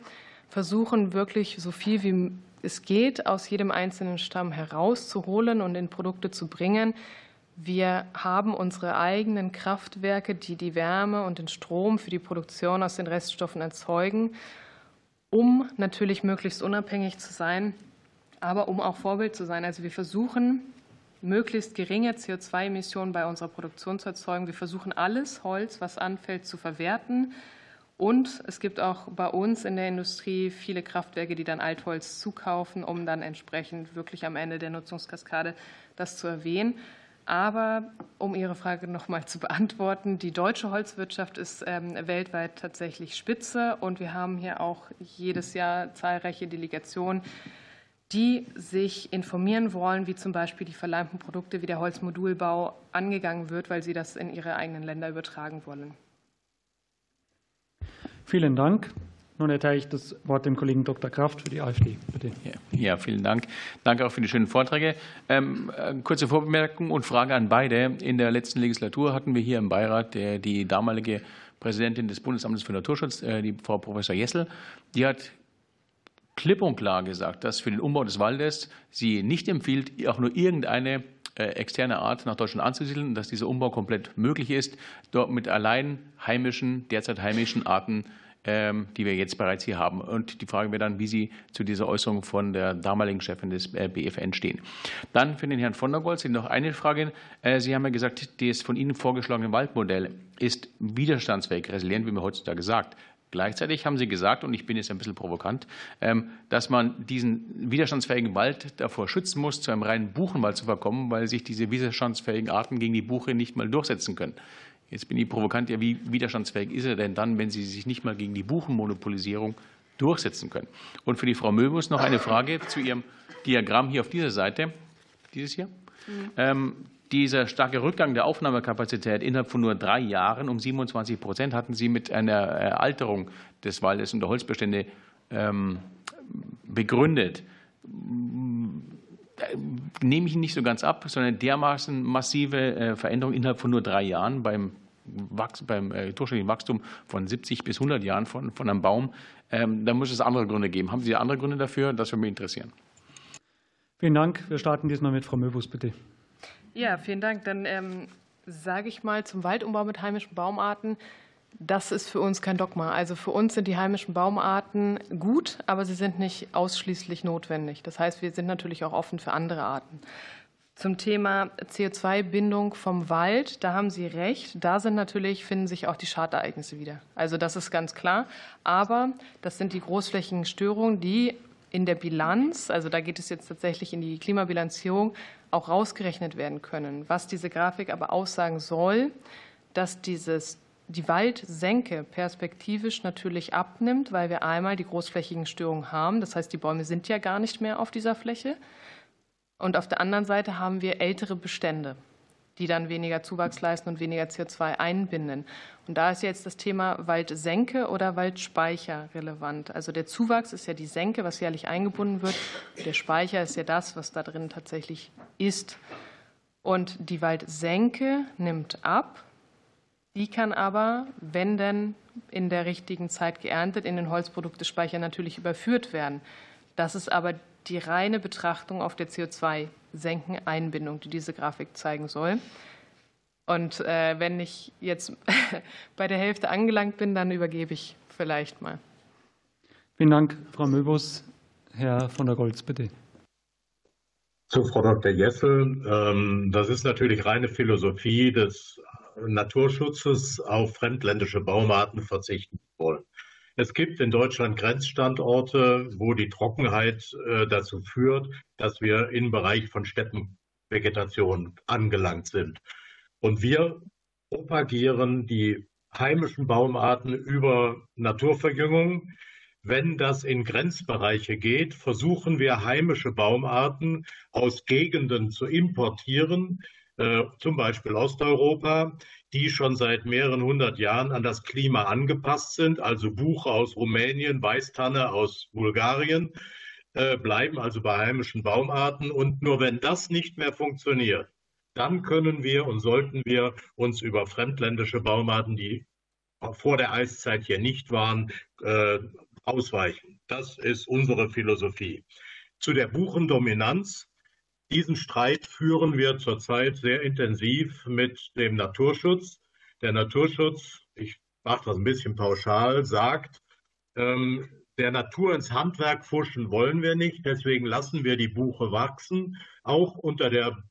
versuchen wirklich so viel wie es geht, aus jedem einzelnen Stamm herauszuholen und in Produkte zu bringen. Wir haben unsere eigenen Kraftwerke, die die Wärme und den Strom für die Produktion aus den Reststoffen erzeugen, um natürlich möglichst unabhängig zu sein aber um auch Vorbild zu sein. Also wir versuchen, möglichst geringe CO2-Emissionen bei unserer Produktion zu erzeugen. Wir versuchen alles Holz, was anfällt, zu verwerten. Und es gibt auch bei uns in der Industrie viele Kraftwerke, die dann Altholz zukaufen, um dann entsprechend wirklich am Ende der Nutzungskaskade das zu erwähnen. Aber um Ihre Frage noch mal zu beantworten, die deutsche Holzwirtschaft ist ähm, weltweit tatsächlich spitze und wir haben hier auch jedes Jahr zahlreiche Delegationen, die sich informieren wollen, wie zum Beispiel die verleimten Produkte, wie der Holzmodulbau angegangen wird, weil sie das in ihre eigenen Länder übertragen wollen. Vielen Dank. Nun erteile ich das Wort dem Kollegen Dr. Kraft für die AfD. Bitte. Ja, vielen Dank. Danke auch für die schönen Vorträge. Ähm, äh, kurze Vorbemerkung und Frage an beide. In der letzten Legislatur hatten wir hier im Beirat der, die damalige Präsidentin des Bundesamtes für Naturschutz, äh, die Frau Professor Jessel. Die hat klipp und klar gesagt, dass für den Umbau des Waldes sie nicht empfiehlt, auch nur irgendeine äh, externe Art nach Deutschland anzusiedeln, dass dieser Umbau komplett möglich ist, dort mit allein heimischen, derzeit heimischen Arten, ähm, die wir jetzt bereits hier haben. Und die Frage wäre dann, wie Sie zu dieser Äußerung von der damaligen Chefin des äh, BFN stehen. Dann für den Herrn von der Goltz noch eine Frage. Äh, Sie haben ja gesagt, das von Ihnen vorgeschlagene Waldmodell ist widerstandsfähig, resilient, wie man heutzutage sagt. Gleichzeitig haben Sie gesagt, und ich bin jetzt ein bisschen provokant, ähm, dass man diesen widerstandsfähigen Wald davor schützen muss, zu einem reinen Buchenwald zu verkommen, weil sich diese widerstandsfähigen Arten gegen die Buche nicht mal durchsetzen können. Jetzt bin ich provokant, ja, wie widerstandsfähig ist er denn dann, wenn Sie sich nicht mal gegen die Buchenmonopolisierung durchsetzen können? Und für die Frau Möbus noch eine Frage zu Ihrem Diagramm hier auf dieser Seite, dieses hier. Mhm. Dieser starke Rückgang der Aufnahmekapazität innerhalb von nur drei Jahren um 27 Prozent hatten Sie mit einer Alterung des Waldes und der Holzbestände ähm, begründet. Nehme ich nicht so ganz ab, sondern dermaßen massive äh, Veränderung innerhalb von nur drei Jahren beim, Wachs, beim äh, durchschnittlichen Wachstum von 70 bis 100 Jahren von, von einem Baum. Ähm, da muss es andere Gründe geben. Haben Sie andere Gründe dafür? Das würde mich interessieren. Vielen Dank. Wir starten diesmal mit Frau Möbus, bitte. Ja, vielen Dank. Dann ähm, sage ich mal zum Waldumbau mit heimischen Baumarten. Das ist für uns kein Dogma. Also für uns sind die heimischen Baumarten gut, aber sie sind nicht ausschließlich notwendig. Das heißt, wir sind natürlich auch offen für andere Arten. Zum Thema CO2-Bindung vom Wald, da haben Sie recht. Da sind natürlich, finden sich auch die Schadereignisse wieder. Also das ist ganz klar. Aber das sind die großflächigen Störungen, die in der Bilanz, also da geht es jetzt tatsächlich in die Klimabilanzierung, auch rausgerechnet werden können. Was diese Grafik aber aussagen soll, dass dieses, die Waldsenke perspektivisch natürlich abnimmt, weil wir einmal die großflächigen Störungen haben. Das heißt, die Bäume sind ja gar nicht mehr auf dieser Fläche. Und auf der anderen Seite haben wir ältere Bestände, die dann weniger Zuwachs leisten und weniger CO2 einbinden. Und da ist jetzt das Thema Waldsenke oder Waldspeicher relevant. Also der Zuwachs ist ja die Senke, was jährlich eingebunden wird. Der Speicher ist ja das, was da drin tatsächlich ist. Und die Waldsenke nimmt ab. Die kann aber, wenn denn in der richtigen Zeit geerntet, in den Holzproduktespeicher natürlich überführt werden. Das ist aber die reine Betrachtung auf der CO2-Senken-Einbindung, die diese Grafik zeigen soll. Und äh, wenn ich jetzt bei der Hälfte angelangt bin, dann übergebe ich vielleicht mal. Vielen Dank, Frau Möbus. Herr von der Goltz, bitte. Zu Frau Dr. Jessel. Ähm, das ist natürlich reine Philosophie des Naturschutzes auf fremdländische Baumarten verzichten wollen. Es gibt in Deutschland Grenzstandorte, wo die Trockenheit äh, dazu führt, dass wir im Bereich von Steppenvegetation angelangt sind. Und wir propagieren die heimischen Baumarten über Naturverjüngung. Wenn das in Grenzbereiche geht, versuchen wir heimische Baumarten aus Gegenden zu importieren, äh, zum Beispiel Osteuropa, die schon seit mehreren hundert Jahren an das Klima angepasst sind, also Buche aus Rumänien, Weißtanne aus Bulgarien, äh, bleiben also bei heimischen Baumarten. Und nur wenn das nicht mehr funktioniert, dann können wir und sollten wir uns über fremdländische Baumarten, die vor der Eiszeit hier nicht waren, äh, ausweichen. Das ist unsere Philosophie. Zu der Buchendominanz diesen Streit führen wir zurzeit sehr intensiv mit dem Naturschutz. Der Naturschutz, ich mache das ein bisschen pauschal, sagt, ähm, der Natur ins Handwerk fuschen wollen wir nicht, deswegen lassen wir die Buche wachsen, auch unter der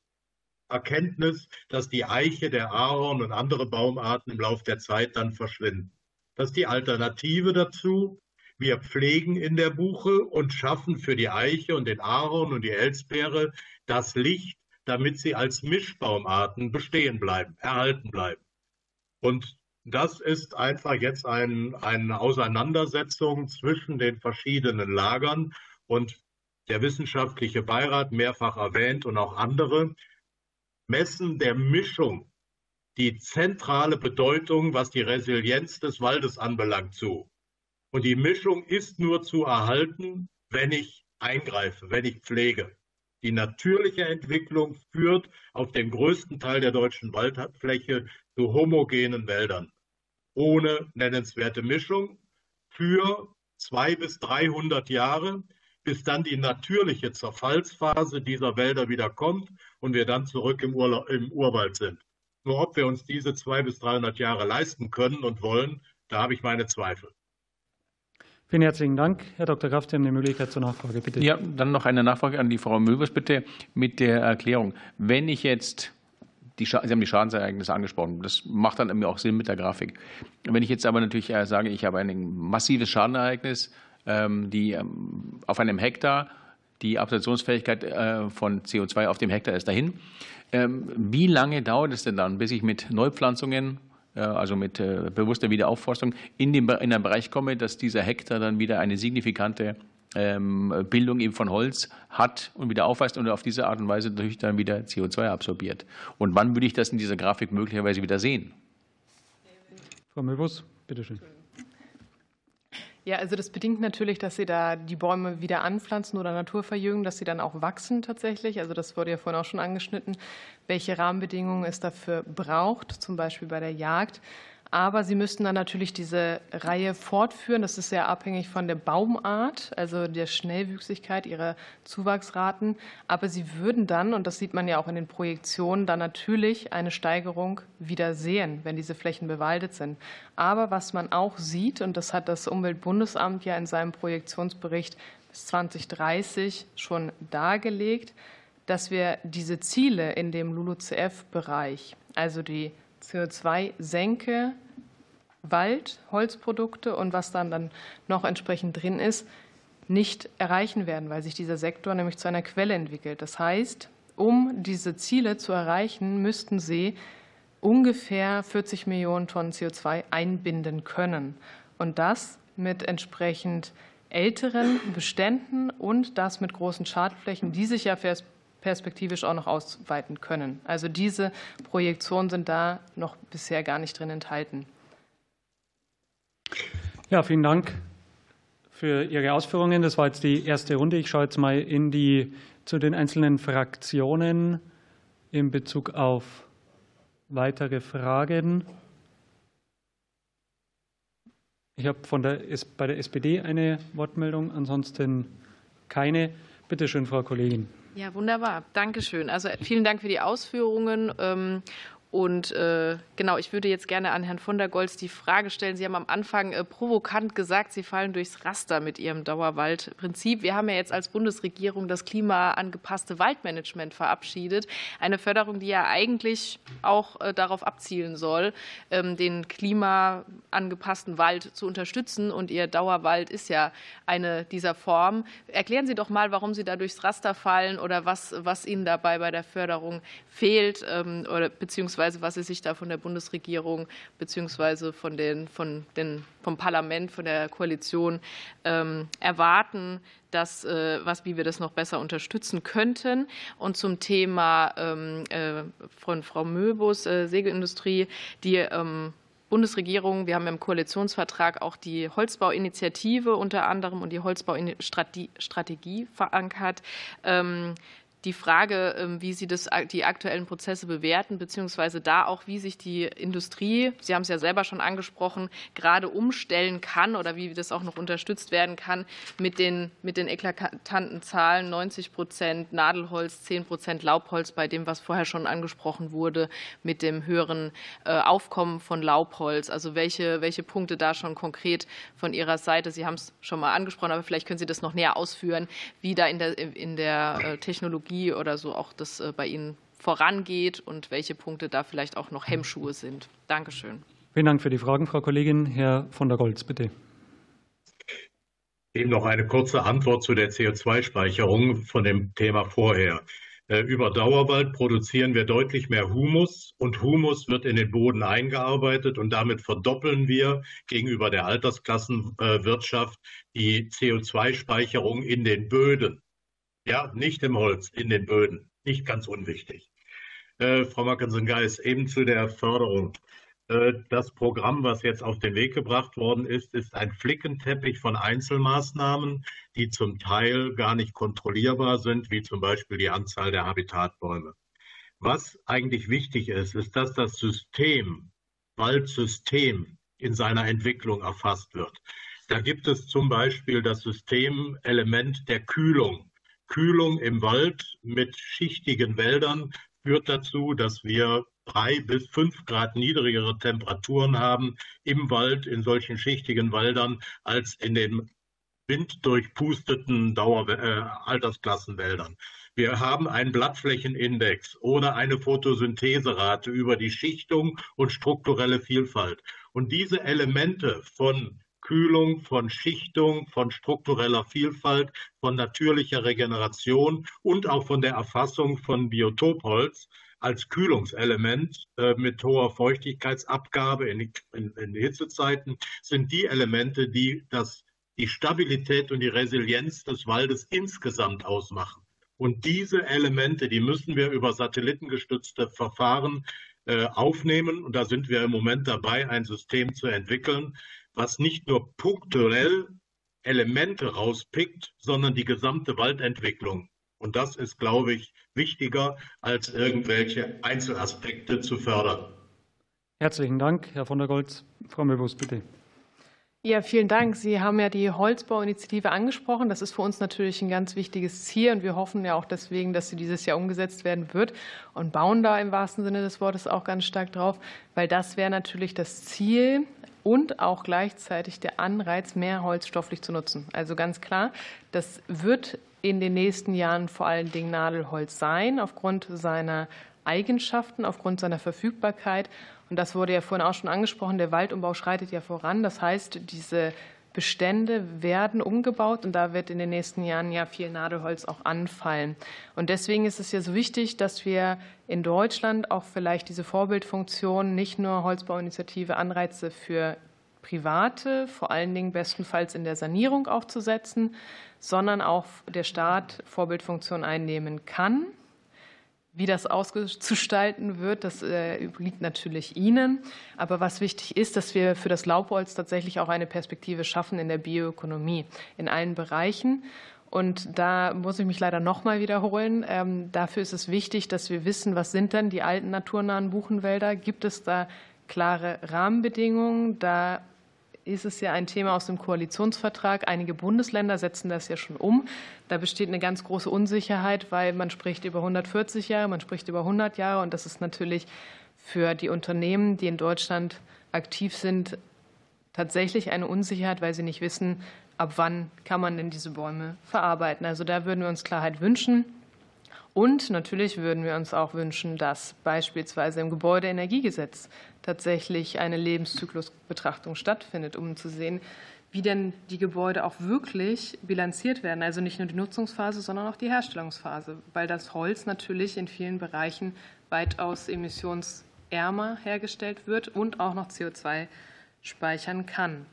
Erkenntnis, dass die Eiche, der Ahorn und andere Baumarten im Laufe der Zeit dann verschwinden. Das ist die Alternative dazu. Wir pflegen in der Buche und schaffen für die Eiche und den Ahorn und die Elsbeere das Licht, damit sie als Mischbaumarten bestehen bleiben, erhalten bleiben. Und das ist einfach jetzt ein, eine Auseinandersetzung zwischen den verschiedenen Lagern und der wissenschaftliche Beirat, mehrfach erwähnt und auch andere, messen der Mischung die zentrale Bedeutung, was die Resilienz des Waldes anbelangt, zu. Und die Mischung ist nur zu erhalten, wenn ich eingreife, wenn ich pflege. Die natürliche Entwicklung führt auf dem größten Teil der deutschen Waldfläche zu homogenen Wäldern. Ohne nennenswerte Mischung für zwei bis 300 Jahre, bis dann die natürliche Zerfallsphase dieser Wälder wieder kommt und wir dann zurück im, Urla im Urwald sind. Nur ob wir uns diese zwei bis 300 Jahre leisten können und wollen, da habe ich meine Zweifel. Vielen herzlichen Dank. Herr Dr. Kraft, Sie haben die Möglichkeit zur Nachfrage. Bitte. Ja, dann noch eine Nachfrage an die Frau Möbers, bitte, mit der Erklärung. Wenn ich jetzt, die, Sie haben die Schadensereignisse angesprochen, das macht dann auch Sinn mit der Grafik. Wenn ich jetzt aber natürlich äh, sage, ich habe ein massives Schadenereignis, ähm, die ähm, auf einem Hektar, die Absorptionsfähigkeit äh, von CO2 auf dem Hektar ist dahin. Ähm, wie lange dauert es denn dann, bis ich mit Neupflanzungen also mit äh, bewusster Wiederaufforstung, in den, in den Bereich komme, dass dieser Hektar dann wieder eine signifikante ähm, Bildung eben von Holz hat und wieder aufweist und auf diese Art und Weise natürlich dann wieder CO2 absorbiert. Und wann würde ich das in dieser Grafik möglicherweise wieder sehen? Frau Möbus, bitteschön. Ja, also das bedingt natürlich, dass Sie da die Bäume wieder anpflanzen oder Naturverjüngen, dass sie dann auch wachsen tatsächlich. Also das wurde ja vorhin auch schon angeschnitten, welche Rahmenbedingungen es dafür braucht, zum Beispiel bei der Jagd. Aber Sie müssten dann natürlich diese Reihe fortführen. Das ist sehr abhängig von der Baumart, also der Schnellwüchsigkeit ihrer Zuwachsraten. Aber Sie würden dann, und das sieht man ja auch in den Projektionen, dann natürlich eine Steigerung wieder sehen, wenn diese Flächen bewaldet sind. Aber was man auch sieht, und das hat das Umweltbundesamt ja in seinem Projektionsbericht bis 2030 schon dargelegt, dass wir diese Ziele in dem LULUCF-Bereich, also die CO2-Senke, Wald, Holzprodukte und was dann, dann noch entsprechend drin ist, nicht erreichen werden, weil sich dieser Sektor nämlich zu einer Quelle entwickelt. Das heißt, um diese Ziele zu erreichen, müssten sie ungefähr 40 Millionen Tonnen CO2 einbinden können. Und das mit entsprechend älteren Beständen und das mit großen Schadflächen, die sich ja perspektivisch auch noch ausweiten können. Also diese Projektionen sind da noch bisher gar nicht drin enthalten. Ja, vielen Dank für Ihre Ausführungen. Das war jetzt die erste Runde. Ich schaue jetzt mal in die, zu den einzelnen Fraktionen in Bezug auf weitere Fragen. Ich habe von der, bei der SPD eine Wortmeldung, ansonsten keine. Bitte schön, Frau Kollegin. Ja, wunderbar. Dankeschön. Also vielen Dank für die Ausführungen. Und äh, genau, ich würde jetzt gerne an Herrn von der Goltz die Frage stellen. Sie haben am Anfang äh, provokant gesagt, Sie fallen durchs Raster mit Ihrem Dauerwaldprinzip. Wir haben ja jetzt als Bundesregierung das klimaangepasste Waldmanagement verabschiedet. Eine Förderung, die ja eigentlich auch äh, darauf abzielen soll, ähm, den klimaangepassten Wald zu unterstützen. Und Ihr Dauerwald ist ja eine dieser Formen. Erklären Sie doch mal, warum Sie da durchs Raster fallen oder was, was Ihnen dabei bei der Förderung fehlt ähm, oder beziehungsweise beziehungsweise was Sie sich da von der Bundesregierung beziehungsweise von den, von den, vom Parlament, von der Koalition ähm, erwarten, dass, äh, was, wie wir das noch besser unterstützen könnten. Und zum Thema ähm, äh, von Frau Möbus, äh, Sägeindustrie, die ähm, Bundesregierung, wir haben im Koalitionsvertrag auch die Holzbauinitiative unter anderem und die Holzbaustrategie verankert die Frage, ähm, wie Sie das, die aktuellen Prozesse bewerten, beziehungsweise da auch, wie sich die Industrie, Sie haben es ja selber schon angesprochen, gerade umstellen kann oder wie das auch noch unterstützt werden kann mit den, mit den eklatanten Zahlen 90 Prozent Nadelholz, 10 Prozent Laubholz, bei dem, was vorher schon angesprochen wurde, mit dem höheren äh, Aufkommen von Laubholz. Also welche, welche Punkte da schon konkret von Ihrer Seite, Sie haben es schon mal angesprochen, aber vielleicht können Sie das noch näher ausführen, wie da in der, in der äh, Technologie Strategie oder so auch das äh, bei Ihnen vorangeht und welche Punkte da vielleicht auch noch Hemmschuhe sind. Dankeschön. Vielen Dank für die Fragen, Frau Kollegin. Herr von der Goltz, bitte. Eben noch eine kurze Antwort zu der CO2-Speicherung von dem Thema vorher. Äh, über Dauerwald produzieren wir deutlich mehr Humus und Humus wird in den Boden eingearbeitet und damit verdoppeln wir gegenüber der Altersklassenwirtschaft die CO2-Speicherung in den Böden. Ja, nicht im Holz, in den Böden. Nicht ganz unwichtig. Äh, Frau Mackensen-Geis, eben zu der Förderung. Äh, das Programm, was jetzt auf den Weg gebracht worden ist, ist ein Flickenteppich von Einzelmaßnahmen, die zum Teil gar nicht kontrollierbar sind, wie zum Beispiel die Anzahl der Habitatbäume. Was eigentlich wichtig ist, ist, dass das System, Waldsystem in seiner Entwicklung erfasst wird. Da gibt es zum Beispiel das Systemelement der Kühlung. Kühlung im Wald mit schichtigen Wäldern führt dazu, dass wir drei bis fünf Grad niedrigere Temperaturen haben im Wald, in solchen schichtigen Wäldern, als in den winddurchpusteten Dauer äh, Altersklassenwäldern. Wir haben einen Blattflächenindex oder eine Photosyntheserate über die Schichtung und strukturelle Vielfalt. Und diese Elemente von Kühlung, von Schichtung, von struktureller Vielfalt, von natürlicher Regeneration und auch von der Erfassung von Biotopholz als Kühlungselement äh, mit hoher Feuchtigkeitsabgabe in, in, in Hitzezeiten sind die Elemente, die das, die Stabilität und die Resilienz des Waldes insgesamt ausmachen. Und diese Elemente, die müssen wir über satellitengestützte Verfahren äh, aufnehmen. Und da sind wir im Moment dabei, ein System zu entwickeln, was nicht nur punktuell Elemente rauspickt, sondern die gesamte Waldentwicklung. Und das ist, glaube ich, wichtiger, als irgendwelche Einzelaspekte zu fördern. Herzlichen Dank, Herr von der Goltz. Frau Möbus, bitte. Ja, vielen Dank. Sie haben ja die Holzbauinitiative angesprochen. Das ist für uns natürlich ein ganz wichtiges Ziel und wir hoffen ja auch deswegen, dass sie dieses Jahr umgesetzt werden wird und bauen da im wahrsten Sinne des Wortes auch ganz stark drauf, weil das wäre natürlich das Ziel und auch gleichzeitig der Anreiz, mehr Holz stofflich zu nutzen. Also ganz klar, das wird in den nächsten Jahren vor allen Dingen Nadelholz sein, aufgrund seiner Eigenschaften, aufgrund seiner Verfügbarkeit und das wurde ja vorhin auch schon angesprochen, der Waldumbau schreitet ja voran. Das heißt, diese Bestände werden umgebaut und da wird in den nächsten Jahren ja viel Nadelholz auch anfallen. Und deswegen ist es ja so wichtig, dass wir in Deutschland auch vielleicht diese Vorbildfunktion, nicht nur Holzbauinitiative, Anreize für Private, vor allen Dingen bestenfalls in der Sanierung aufzusetzen, sondern auch der Staat Vorbildfunktion einnehmen kann wie das auszustalten wird, das äh, natürlich Ihnen. Aber was wichtig ist, dass wir für das Laubholz tatsächlich auch eine Perspektive schaffen in der Bioökonomie in allen Bereichen. Und da muss ich mich leider noch mal wiederholen. Ähm, dafür ist es wichtig, dass wir wissen, was sind denn die alten naturnahen Buchenwälder? Gibt es da klare Rahmenbedingungen? Da ist es ja ein Thema aus dem Koalitionsvertrag. Einige Bundesländer setzen das ja schon um. Da besteht eine ganz große Unsicherheit, weil man spricht über 140 Jahre, man spricht über 100 Jahre. Und das ist natürlich für die Unternehmen, die in Deutschland aktiv sind, tatsächlich eine Unsicherheit, weil sie nicht wissen, ab wann kann man denn diese Bäume verarbeiten. Also da würden wir uns Klarheit wünschen. Und natürlich würden wir uns auch wünschen, dass beispielsweise im Gebäudeenergiegesetz tatsächlich eine Lebenszyklusbetrachtung stattfindet, um zu sehen, wie denn die Gebäude auch wirklich bilanziert werden. Also nicht nur die Nutzungsphase, sondern auch die Herstellungsphase, weil das Holz natürlich in vielen Bereichen weitaus emissionsärmer hergestellt wird und auch noch CO2 speichern kann.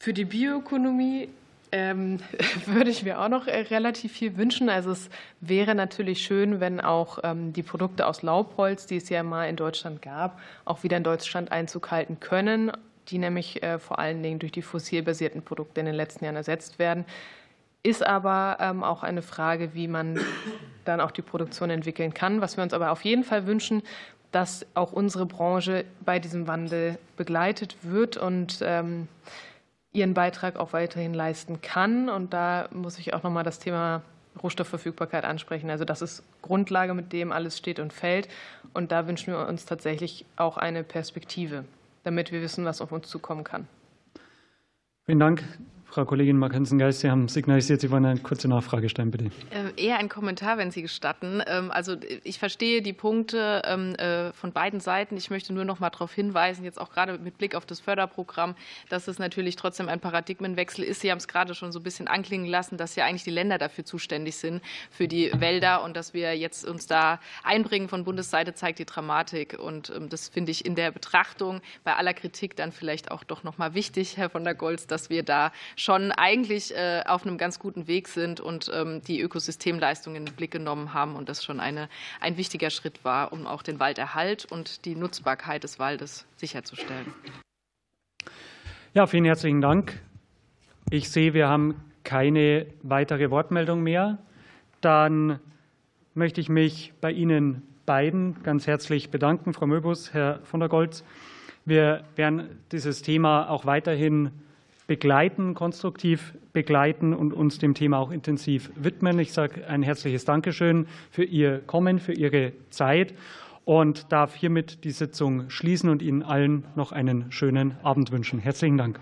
Für die Bioökonomie ähm, würde ich mir auch noch äh, relativ viel wünschen. Also es wäre natürlich schön, wenn auch ähm, die Produkte aus Laubholz, die es ja mal in Deutschland gab, auch wieder in Deutschland Einzug halten können, die nämlich äh, vor allen Dingen durch die fossilbasierten Produkte in den letzten Jahren ersetzt werden. Ist aber ähm, auch eine Frage, wie man dann auch die Produktion entwickeln kann. Was wir uns aber auf jeden Fall wünschen, dass auch unsere Branche bei diesem Wandel begleitet wird und ihren Beitrag auch weiterhin leisten kann. Und da muss ich auch noch mal das Thema Rohstoffverfügbarkeit ansprechen. Also das ist Grundlage, mit dem alles steht und fällt. Und da wünschen wir uns tatsächlich auch eine Perspektive, damit wir wissen, was auf uns zukommen kann. Vielen Dank. Frau Kollegin Markensen-Geist, Sie haben signalisiert, Sie wollen eine kurze Nachfrage stellen, bitte. Ähm, eher ein Kommentar, wenn Sie gestatten. Ähm, also ich verstehe die Punkte ähm, äh, von beiden Seiten. Ich möchte nur noch mal darauf hinweisen, jetzt auch gerade mit Blick auf das Förderprogramm, dass es natürlich trotzdem ein Paradigmenwechsel ist. Sie haben es gerade schon so ein bisschen anklingen lassen, dass ja eigentlich die Länder dafür zuständig sind, für die Wälder und dass wir jetzt uns da einbringen von Bundesseite, zeigt die Dramatik. Und das finde ich in der Betrachtung bei aller Kritik dann vielleicht auch doch noch mal wichtig, Herr von der Goltz, dass wir da schon eigentlich äh, auf einem ganz guten Weg sind und ähm, die Ökosystemleistungen in den Blick genommen haben und das schon eine, ein wichtiger Schritt war, um auch den Walderhalt und die Nutzbarkeit des Waldes sicherzustellen. Ja, vielen herzlichen Dank. Ich sehe, wir haben keine weitere Wortmeldung mehr. Dann möchte ich mich bei Ihnen beiden ganz herzlich bedanken, Frau Möbus, Herr von der Goltz. Wir werden dieses Thema auch weiterhin begleiten, konstruktiv begleiten und uns dem Thema auch intensiv widmen. Ich sage ein herzliches Dankeschön für Ihr Kommen, für Ihre Zeit und darf hiermit die Sitzung schließen und Ihnen allen noch einen schönen Abend wünschen. Herzlichen Dank.